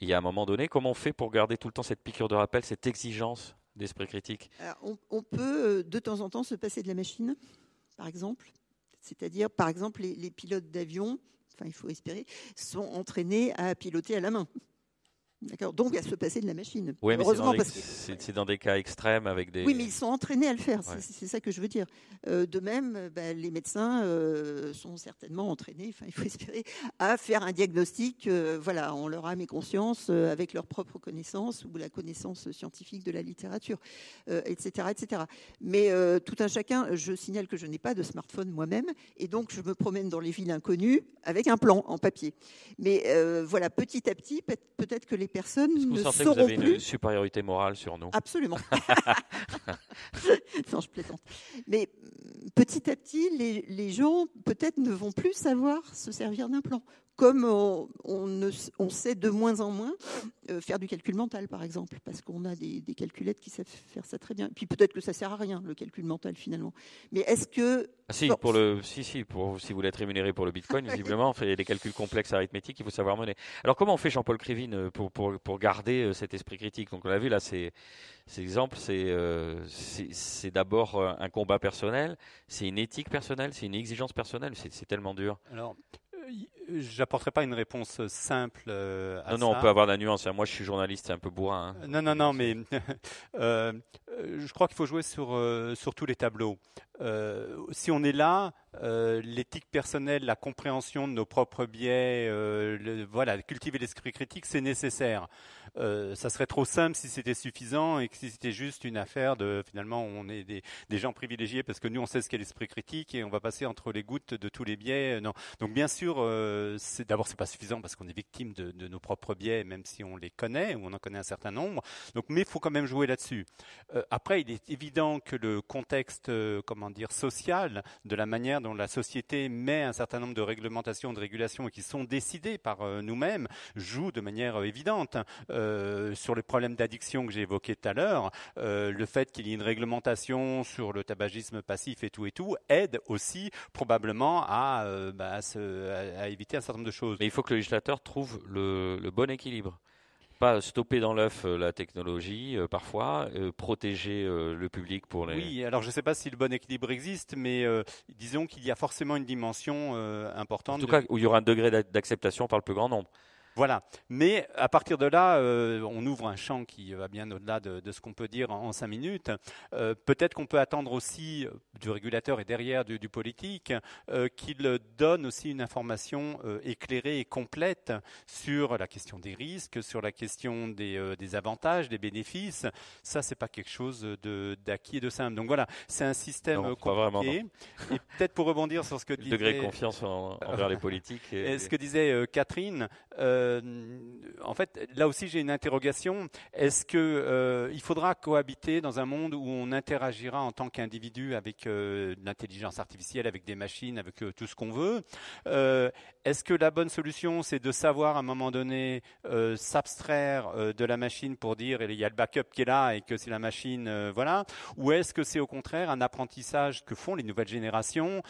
il y a un moment donné, comment on fait pour garder tout le temps cette piqûre de rappel, cette exigence d'esprit critique? On peut de temps en temps se passer de la machine, par exemple c'est-à-dire, par exemple, les, pilotes d'avion, enfin il faut espérer, sont entraînés à piloter à la main. D'accord. Donc à se passer de la machine. Oui, mais c'est dans, des cas extrêmes avec des. Oui, mais ils sont entraînés à le faire. C'est ça que je veux dire. Euh, de même, bah, les médecins euh, sont certainement entraînés. Enfin, il faut espérer à faire un diagnostic. Euh, voilà, on leur âme et conscience avec leurs propres connaissances ou la connaissance scientifique de la littérature, etc., etc. Mais tout un chacun. Je signale que je n'ai pas de smartphone moi-même et donc je me promène dans les villes inconnues avec un plan en papier. Mais voilà, petit à petit, peut-être que les personnes ne que vous avez une supériorité morale sur nous? Absolument. non, je plaisante. Mais petit à petit, les, les gens peut-être ne vont plus savoir se servir d'un plan comme on, on, sait de moins en moins euh, faire du calcul mental, par exemple, parce qu'on a des, calculettes qui savent faire ça très bien. puis peut-être que ça sert à rien le calcul mental finalement. Mais est-ce que ah, si pour le si si pour si vous voulez être rémunéré pour le Bitcoin, visiblement, on fait des calculs complexes arithmétiques, il faut savoir mener. Alors comment on fait Jean-Paul Krivine euh, pour, pour, pour garder euh, cet esprit critique? Donc on l'a vu là, c'est ces exemples, c'est c'est d'abord un combat personnel, c'est une éthique personnelle, c'est une exigence personnelle, c'est tellement dur. Alors, j'apporterai pas une réponse simple euh, à non, ça. Non, on peut avoir la nuance. Moi, je suis journaliste, c'est un peu bourrin. Hein. Non, non, non, mais euh, je crois qu'il faut jouer sur, euh, sur tous les tableaux. Si on est là, l'éthique personnelle, la compréhension de nos propres biais, voilà, cultiver l'esprit critique, c'est nécessaire. Euh, ça serait trop simple si c'était suffisant et que si c'était juste une affaire de finalement on est des, gens privilégiés parce que nous on sait ce qu'est l'esprit critique et on va passer entre les gouttes de tous les biais. Donc bien sûr, euh, c'est, d'abord c'est pas suffisant parce qu'on est victime de, nos propres biais même si on les connaît ou on en connaît un certain nombre. Donc mais il faut quand même jouer là-dessus. Euh, après il est évident que le contexte euh, comment dire social de la manière dont la société met un certain nombre de réglementations, de régulations qui sont décidées par euh, nous-mêmes joue de manière évidente. Euh, sur le problème d'addiction que j'ai évoqué tout à l'heure, euh, le fait qu'il y ait une réglementation sur le tabagisme passif et tout et tout aide aussi probablement à, euh, bah, à, éviter un certain nombre de choses. Mais il faut que le législateur trouve le, bon équilibre pas stopper dans l'œuf la technologie parfois, protéger le public pour les. Oui, alors je ne sais pas si le bon équilibre existe, mais disons qu'il y a forcément une dimension importante. En tout cas, où il y aura un degré d'acceptation par le plus grand nombre. Voilà. Mais à partir de là, euh, on ouvre un champ qui va bien au-delà de, ce qu'on peut dire en, cinq minutes. Euh, peut-être qu'on peut attendre aussi du régulateur et derrière du, politique qu'il donne aussi une information éclairée et complète sur la question des risques, sur la question des, des avantages, des bénéfices. Ça, c'est pas quelque chose d'acquis et de simple. Donc voilà, c'est un système compliqué. et peut-être pour rebondir sur ce que disait... Degré de confiance envers les politiques. Et, ce que disait Catherine, euh, en fait, là aussi j'ai une interrogation. Est-ce qu'il euh, faudra cohabiter dans un monde où on interagira en tant qu'individu avec euh, l'intelligence artificielle, avec des machines, avec tout ce qu'on veut? Est-ce que la bonne solution, c'est de savoir à un moment donné s'abstraire de la machine pour dire il y a le backup qui est là et que c'est la machine, voilà? Ou est-ce que c'est au contraire un apprentissage que font les nouvelles générations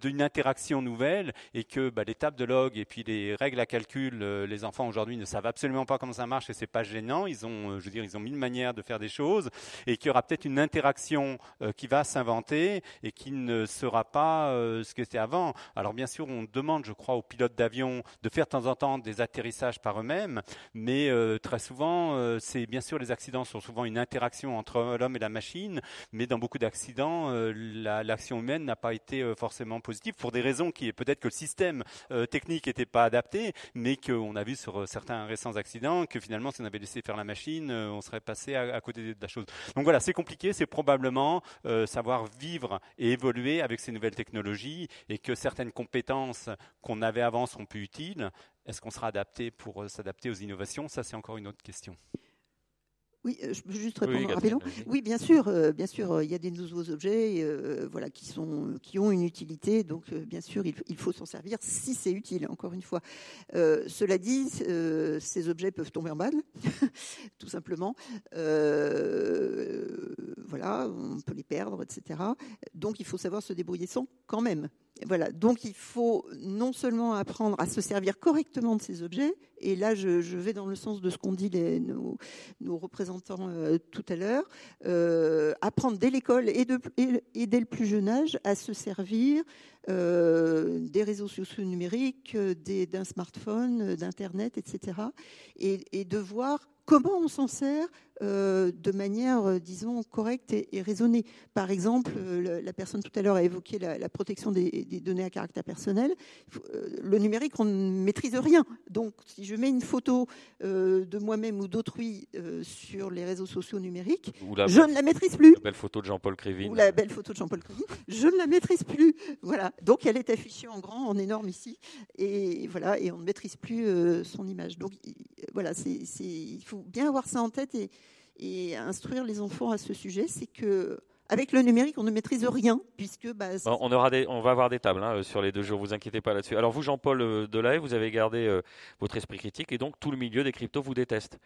d'une interaction nouvelle et que bah, les tables de log et puis les règles à calcul les enfants aujourd'hui ne savent absolument pas comment ça marche et c'est pas gênant. Ils ont, euh, je veux dire, ils ont mille manières de faire des choses et qu'il y aura peut-être une interaction euh, qui va s'inventer et qui ne sera pas euh, ce que c'était avant. Alors bien sûr, on demande, je crois, aux pilotes d'avion de faire de temps en temps des atterrissages par eux-mêmes, mais très souvent, c'est bien sûr les accidents sont souvent une interaction entre l'homme et la machine, mais dans beaucoup d'accidents, l'action humaine n'a pas été forcément positive pour des raisons qui est peut-être que le système technique n'était pas adapté, mais qu'on a sur euh, certains récents accidents que finalement, si on avait laissé faire la machine, euh, on serait passé à, côté de la chose. Donc voilà, c'est compliqué, c'est probablement euh, savoir vivre et évoluer avec ces nouvelles technologies et que certaines compétences qu'on avait avant sont plus utiles. Est-ce qu'on sera adapté pour s'adapter aux innovations? Ça, c'est encore une autre question. Oui, euh, je peux juste répondre rapidement. Oui, bien sûr, euh, bien sûr, euh, il y a des nouveaux objets, voilà, qui sont, qui ont une utilité. Donc, bien sûr, il, faut s'en servir si c'est utile. Encore une fois. cela dit, ces objets peuvent tomber en panne, tout simplement. voilà, on peut les perdre, etc. Donc, il faut savoir se débrouiller sans, quand même. Voilà. Donc, il faut non seulement apprendre à se servir correctement de ces objets, et là, je, vais dans le sens de ce qu'ont dit nos, représentants euh, tout à l'heure, euh, apprendre dès l'école et, dès le plus jeune âge à se servir des réseaux sociaux numériques, d'un smartphone, d'Internet, etc. Et, et de voir comment on s'en sert euh, de manière, euh, disons, correcte et, raisonnée. Par exemple, euh, la personne tout à l'heure a évoqué la, protection des, données à caractère personnel. le numérique, on ne maîtrise rien. Donc, si je mets une photo de moi-même ou d'autrui sur les réseaux sociaux numériques, je ne la maîtrise plus. La belle photo de Jean-Paul Crévin. Ou la belle photo de Jean-Paul Crévin, je ne la maîtrise plus. Voilà. Donc, elle est affichée en grand, en énorme ici, et voilà, et on ne maîtrise plus son image. Donc, voilà, il faut bien avoir ça en tête et, et instruire les enfants à ce sujet, c'est que avec le numérique, on ne maîtrise rien, puisque bah, on aura des, on va avoir des tables hein, sur les deux jours. Vous inquiétez pas là-dessus. Alors vous, Jean-Paul euh, Delahaye, vous avez gardé euh, votre esprit critique et donc tout le milieu des cryptos vous déteste.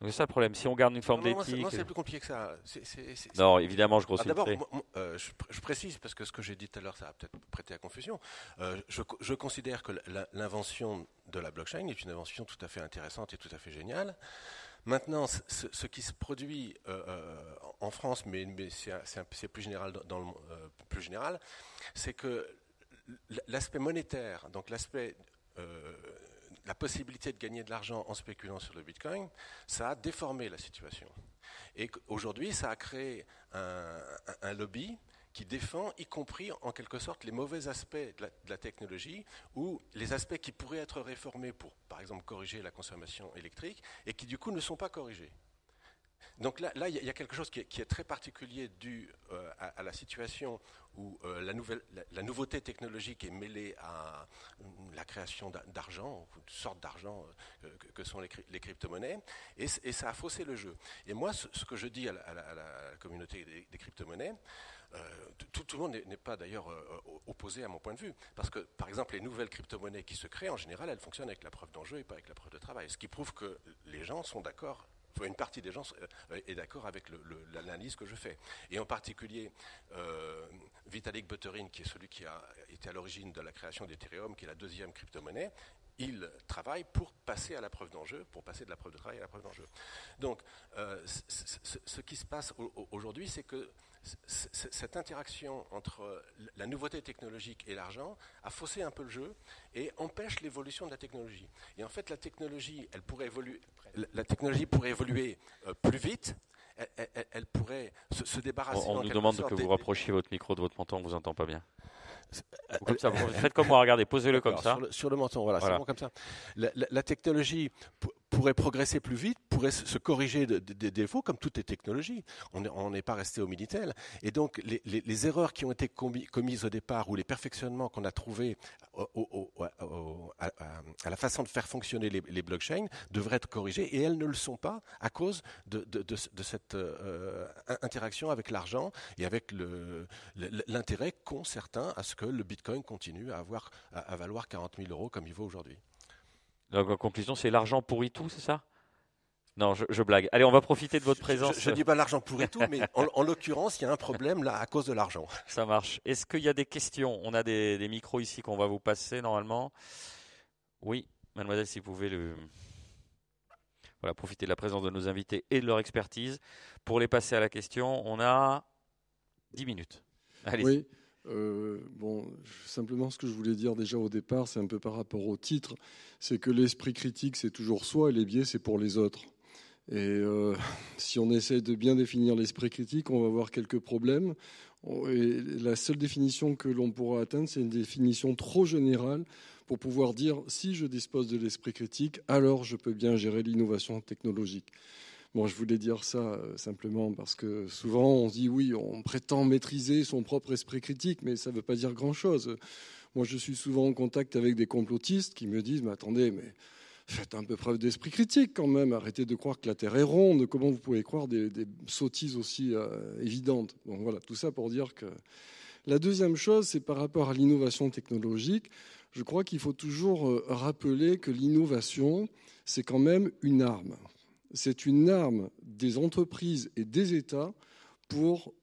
Donc c'est ça le problème. Si on garde une forme d'éthique. Non, c'est plus compliqué que ça. non, évidemment, je grossis. Ah, d'abord, euh, je, précise parce que ce que j'ai dit tout à l'heure, ça a peut-être prêté à confusion. je, je, considère que l'invention de la blockchain est une invention tout à fait intéressante et tout à fait géniale. Maintenant, ce, qui se produit euh, euh, en France, mais, c'est plus général dans le euh, plus général, c'est que l'aspect monétaire, donc l'aspect la possibilité de gagner de l'argent en spéculant sur le Bitcoin, ça a déformé la situation. Et aujourd'hui, ça a créé un lobby qui défend, y compris en quelque sorte, les mauvais aspects de la, technologie ou les aspects qui pourraient être réformés pour, par exemple, corriger la consommation électrique et qui, du coup, ne sont pas corrigés. Donc là, il y, a quelque chose qui est, très particulier dû euh, à, la situation où euh, la, nouveauté technologique est mêlée à la création d'argent, une sorte d'argent euh, que, sont les, crypto-monnaies, et, ça a faussé le jeu. Et moi, ce, que je dis à la, communauté des, des crypto-monnaies, euh, tout, le monde n'est pas d'ailleurs euh, opposé à mon point de vue. Parce que, par exemple, les nouvelles crypto-monnaies qui se créent, en général, elles fonctionnent avec la preuve d'enjeu et pas avec la preuve de travail. Ce qui prouve que les gens sont d'accord une partie des gens euh, est d'accord avec l'analyse que je fais. Et en particulier, Vitalik Buterin, qui est celui qui a été à l'origine de la création d'Ethereum, qui est la deuxième crypto-monnaie, il travaille pour passer à la preuve d'enjeu, pour passer de la preuve de travail à la preuve d'enjeu. Donc, ce, qui se passe aujourd'hui, c'est que cette interaction entre la nouveauté technologique et l'argent a faussé un peu le jeu et empêche l'évolution de la technologie. Et en fait, la technologie, elle pourrait évoluer, la technologie pourrait évoluer euh, plus vite. Elle, pourrait se, débarrasser. On, nous demande que vous rapprochiez votre micro de votre menton, on vous entend pas bien. Comme ça, faites comme moi, regardez, posez-le comme ça. Sur le, menton, voilà, c'est bon comme ça. la technologie pourrait progresser plus vite, pourrait se corriger des défauts, comme toutes les technologies. On n'est pas resté au Minitel. Et donc, les, erreurs qui ont été commises au départ ou les perfectionnements qu'on a trouvés à, la façon de faire fonctionner les, blockchains devraient être corrigés et elles ne le sont pas à cause de, cette euh, interaction avec l'argent et avec l'intérêt qu'ont certains à ce que le Bitcoin continue à, avoir, à valoir 40 000 euros comme il vaut aujourd'hui. Donc en conclusion, c'est l'argent pourrit tout, c'est ça? Non, je, blague. Allez, on va profiter de votre présence. Je ne dis pas l'argent pourrit tout, mais en, l'occurrence, il y a un problème là à cause de l'argent. Ça marche. Est-ce qu'il y a des questions? On a des, micros ici qu'on va vous passer normalement. Oui, mademoiselle, si vous pouvez le... voilà, profiter de la présence de nos invités et de leur expertise. Pour les passer à la question, on a 10 minutes. Allez. Oui. Euh, bon, simplement, ce que je voulais dire déjà au départ, c'est un peu par rapport au titre, c'est que l'esprit critique, c'est toujours soi, et les biais, c'est pour les autres. Et euh, si on essaie de bien définir l'esprit critique, on va avoir quelques problèmes. Et la seule définition que l'on pourra atteindre, c'est une définition trop générale pour pouvoir dire si je dispose de l'esprit critique, alors je peux bien gérer l'innovation technologique. Je voulais dire ça euh, simplement parce que souvent on dit oui, on prétend maîtriser son propre esprit critique, mais ça ne veut pas dire grand-chose. Moi, je suis souvent en contact avec des complotistes qui me disent mais attendez, mais faites un peu preuve d'esprit critique quand même. Arrêtez de croire que la Terre est ronde. Comment vous pouvez croire des, sottises aussi euh, évidentes? Donc voilà, tout ça pour dire que la deuxième chose, c'est par rapport à l'innovation technologique. Je crois qu'il faut toujours euh, rappeler que l'innovation, c'est quand même une arme c'est une arme des entreprises et des États pour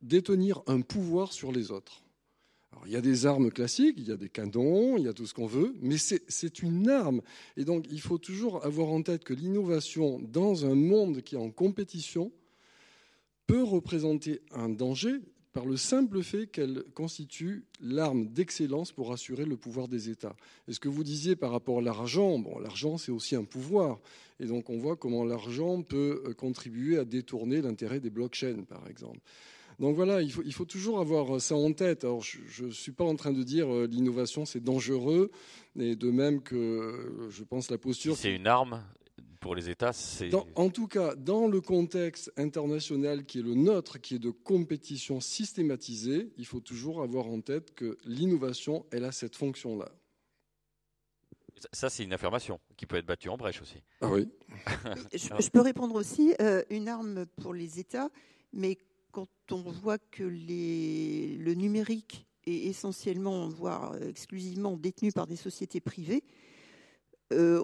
détenir un pouvoir sur les autres. il y a des armes classiques, il y a des canons, il y a tout ce qu'on veut, mais c'est une arme. Et donc, il faut toujours avoir en tête que l'innovation dans un monde qui est en compétition peut représenter un danger par le simple fait qu'elle constitue l'arme d'excellence pour assurer le pouvoir des États. Et ce que vous disiez par rapport à l'argent, bon, l'argent c'est aussi un pouvoir. Et donc on voit comment l'argent peut euh, contribuer à détourner l'intérêt des blockchains, par exemple. Donc voilà, il faut, toujours avoir ça en tête. Alors je ne suis pas en train de dire euh, l'innovation c'est dangereux, et de même que euh, je pense la posture... c'est une arme, pour les États, c'est. En tout cas, dans le contexte international qui est le nôtre, qui est de compétition systématisée, il faut toujours avoir en tête que l'innovation, elle a cette fonction-là. Ça, c'est une affirmation qui peut être battue en brèche aussi. Ah oui. je, peux répondre aussi, euh, une arme pour les États, mais quand on voit que les, le numérique est essentiellement, voire exclusivement détenu par des sociétés privées, euh,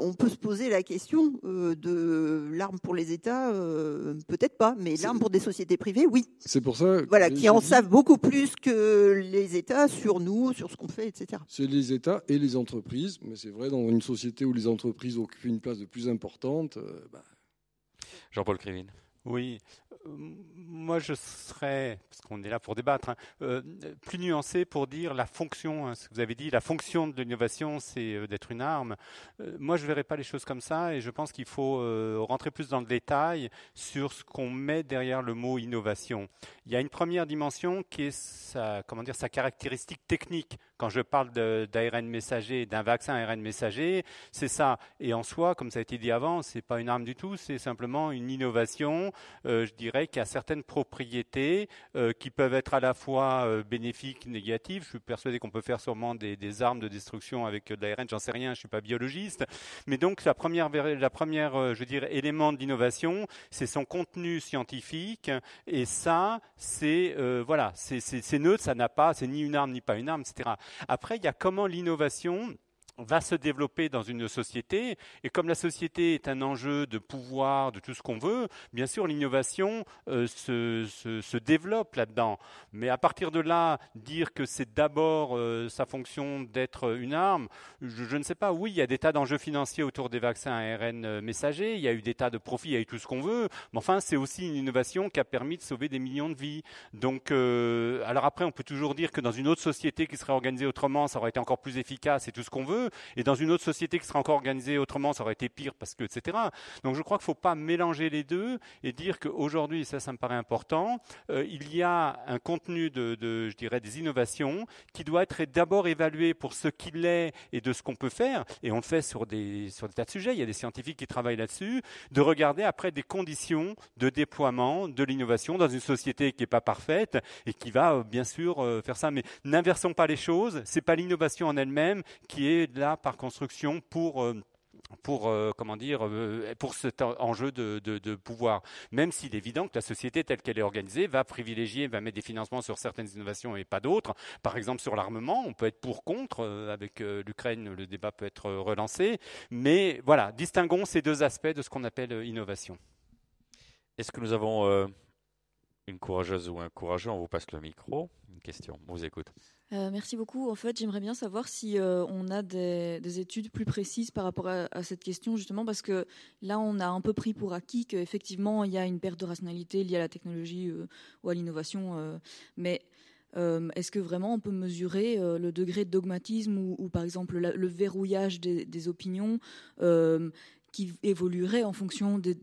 on peut se poser la question euh, de l'arme pour les États, euh, peut-être pas, mais l'arme pour des sociétés privées, oui. C'est pour ça. Voilà, qui en savent beaucoup plus que les États sur nous, sur ce qu'on fait, etc. C'est les États et les entreprises, mais c'est vrai dans une société où les entreprises occupent une place de plus importante. Bah. Jean-Paul Crévin. Oui, moi, je serais, parce qu'on est là pour débattre, hein, euh, plus nuancé pour dire la fonction, hein, ce que vous avez dit, la fonction de l'innovation, c'est euh, d'être une arme. Euh, moi, je ne verrais pas les choses comme ça et je pense qu'il faut rentrer plus dans le détail sur ce qu'on met derrière le mot innovation. Il y a une première dimension qui est sa caractéristique technique. Quand je parle d'ARN messager, d'un vaccin ARN messager, c'est ça. Et en soi, comme ça a été dit avant, c'est pas une arme du tout, c'est simplement une innovation, je dirais qu'il y a certaines propriétés euh, qui peuvent être à la fois euh, bénéfiques, négatives. Je suis persuadé qu'on peut faire sûrement des, armes de destruction avec de l'ARN, j'en sais rien, je suis pas biologiste. Mais donc la première, la première euh, je veux dire, élément d'innovation, c'est son contenu scientifique. Et ça, c'est voilà, neutre, ça n'a pas, c'est ni une arme ni pas une arme, etc. Après, il y a comment l'innovation va se développer dans une société. Et comme la société est un enjeu de pouvoir, de tout ce qu'on veut, bien sûr, l'innovation euh, se, développe là-dedans. Mais à partir de là, dire que c'est d'abord euh, sa fonction d'être une arme, je, ne sais pas. Oui, il y a des tas d'enjeux financiers autour des vaccins ARN euh, messagers, il y a eu des tas de profits, il y a eu tout ce qu'on veut. Mais enfin, c'est aussi une innovation qui a permis de sauver des millions de vies. Donc, alors après, on peut toujours dire que dans une autre société qui serait organisée autrement, ça aurait été encore plus efficace et tout ce qu'on veut. Et dans une autre société qui serait encore organisée autrement, ça aurait été pire parce que, etc. Donc je crois qu'il ne faut pas mélanger les deux et dire qu'aujourd'hui, ça, ça me paraît important, euh, il y a un contenu de, je dirais, des innovations qui doit être d'abord évalué pour ce qu'il est et de ce qu'on peut faire. Et on le fait sur des, sur des tas de sujets. Il y a des scientifiques qui travaillent là-dessus. De regarder après des conditions de déploiement de l'innovation dans une société qui n'est pas parfaite et qui va euh, bien sûr euh, faire ça. Mais n'inversons pas les choses. C'est pas l'innovation en elle-même qui est là par construction pour euh, pour euh, comment dire euh, pour cet enjeu de, de, pouvoir. Même s'il est évident que la société telle qu'elle est organisée va privilégier va mettre des financements sur certaines innovations et pas d'autres. Par exemple sur l'armement on peut être pour contre avec l'Ukraine le débat peut être relancé. Mais voilà distinguons ces deux aspects de ce qu'on appelle innovation. Est-ce que nous avons une courageuse ou un courageux? On vous passe le micro. Une question. On vous écoute euh, merci beaucoup. En fait, j'aimerais bien savoir si euh, on a des, études plus précises par rapport à, cette question, justement, parce que là, on a un peu pris pour acquis qu'effectivement, il y a une perte de rationalité liée à la technologie euh, ou à l'innovation. mais est-ce que vraiment on peut mesurer le degré de dogmatisme ou, par exemple, le verrouillage des, des opinions qui évoluerait en fonction du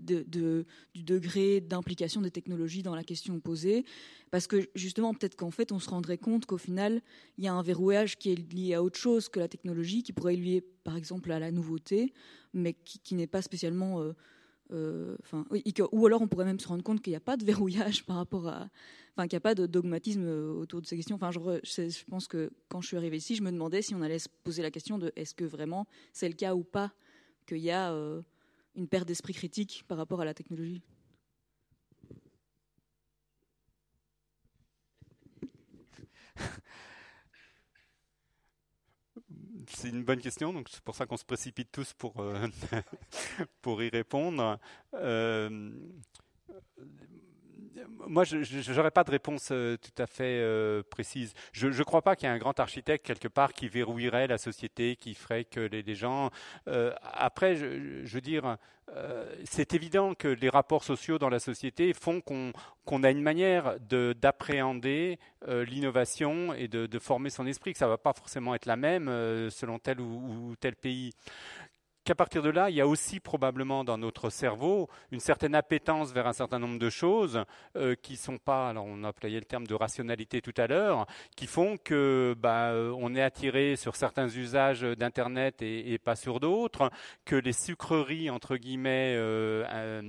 degré d'implication des technologies dans la question posée. Parce que justement, peut-être qu'en fait, on se rendrait compte qu'au final, il y a un verrouillage qui est lié à autre chose que la technologie, qui pourrait lié, par exemple, à la nouveauté, mais qui, n'est pas spécialement... Euh, euh, ou alors on pourrait même se rendre compte qu'il n'y a pas de verrouillage par rapport à, enfin qu'il n'y a pas de dogmatisme autour de ces questions. Enfin, je, pense que quand je suis arrivée ici, je me demandais si on allait se poser la question de est-ce que vraiment c'est le cas ou pas qu'il y a euh, une perte d'esprit critique par rapport à la technologie C'est une bonne question, donc c'est pour ça qu'on se précipite tous pour, euh, pour y répondre. Euh, moi, je n'aurais pas de réponse euh, tout à fait euh, précise. Je ne crois pas qu'il y ait un grand architecte quelque part qui verrouillerait la société, qui ferait que les, gens. Euh, après, je, veux dire, c'est évident que les rapports sociaux dans la société font qu'on a une manière d'appréhender l'innovation et de, former son esprit, que ça ne va pas forcément être la même selon tel ou tel pays qu'à partir de là, il y a aussi probablement dans notre cerveau une certaine appétence vers un certain nombre de choses euh, qui sont pas, alors on a employé le terme de rationalité tout à l'heure, qui font que bah, euh, on est attiré sur certains usages d'internet et, pas sur d'autres, que les sucreries entre guillemets euh,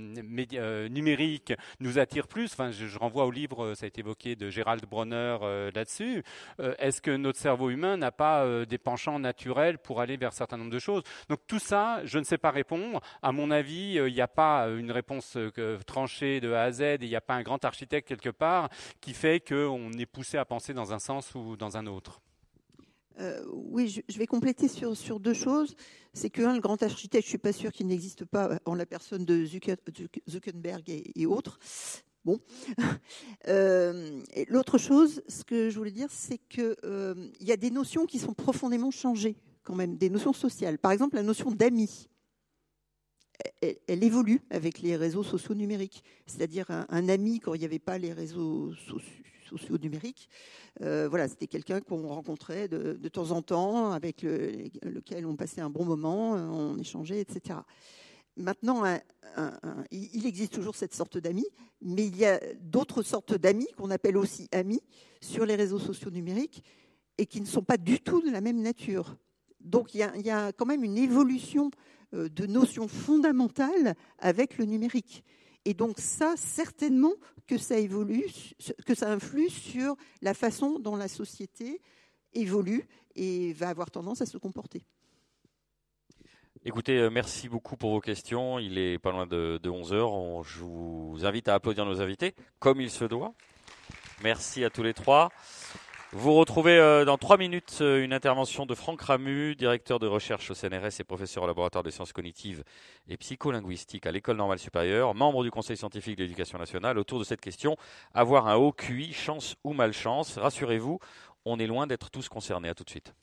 numériques nous attirent plus. Enfin, je, je, renvoie au livre, ça a été évoqué de Gérald Bronner là-dessus. Est-ce que notre cerveau humain n'a pas des penchants naturels pour aller vers un certain nombre de choses? Donc tout ça je ne sais pas répondre. À mon avis, euh, il n'y a pas une réponse euh, tranchée de A à Z et il n'y a pas un grand architecte quelque part qui fait qu'on est poussé à penser dans un sens ou dans un autre. Euh, oui, je, vais compléter sur, deux choses. C'est que, le grand architecte, je ne suis pas sûr qu'il n'existe pas en la personne de Zuckerberg et, autres. Bon. L'autre chose, ce que je voulais dire, c'est qu'il il y a des notions qui sont profondément changées quand même des notions sociales. Par exemple, la notion d'amis. Elle, évolue avec les réseaux sociaux numériques. C'est-à-dire un, ami, quand il n'y avait pas les réseaux sociaux, numériques, euh, voilà, c'était quelqu'un qu'on rencontrait de, temps en temps, avec lequel on passait un bon moment, on échangeait, etc. Maintenant, il existe toujours cette sorte d'amis, mais il y a d'autres sortes d'amis qu'on appelle aussi amis sur les réseaux sociaux numériques et qui ne sont pas du tout de la même nature. Donc il y, a, quand même une évolution euh, de notions fondamentales avec le numérique. Et donc ça, certainement que ça évolue, que ça influe sur la façon dont la société évolue et va avoir tendance à se comporter. Écoutez, euh, merci beaucoup pour vos questions. Il est pas loin de, 11 heures. je vous invite à applaudir nos invités, comme il se doit. Merci à tous les trois. Vous retrouvez euh, dans trois minutes euh, une intervention de Franck Ramu, directeur de recherche au CNRS et professeur au laboratoire de sciences cognitives et psycholinguistiques à l'École normale supérieure, membre du Conseil scientifique de l'éducation nationale, autour de cette question avoir un haut QI, chance ou malchance Rassurez-vous, on est loin d'être tous concernés. À tout de suite.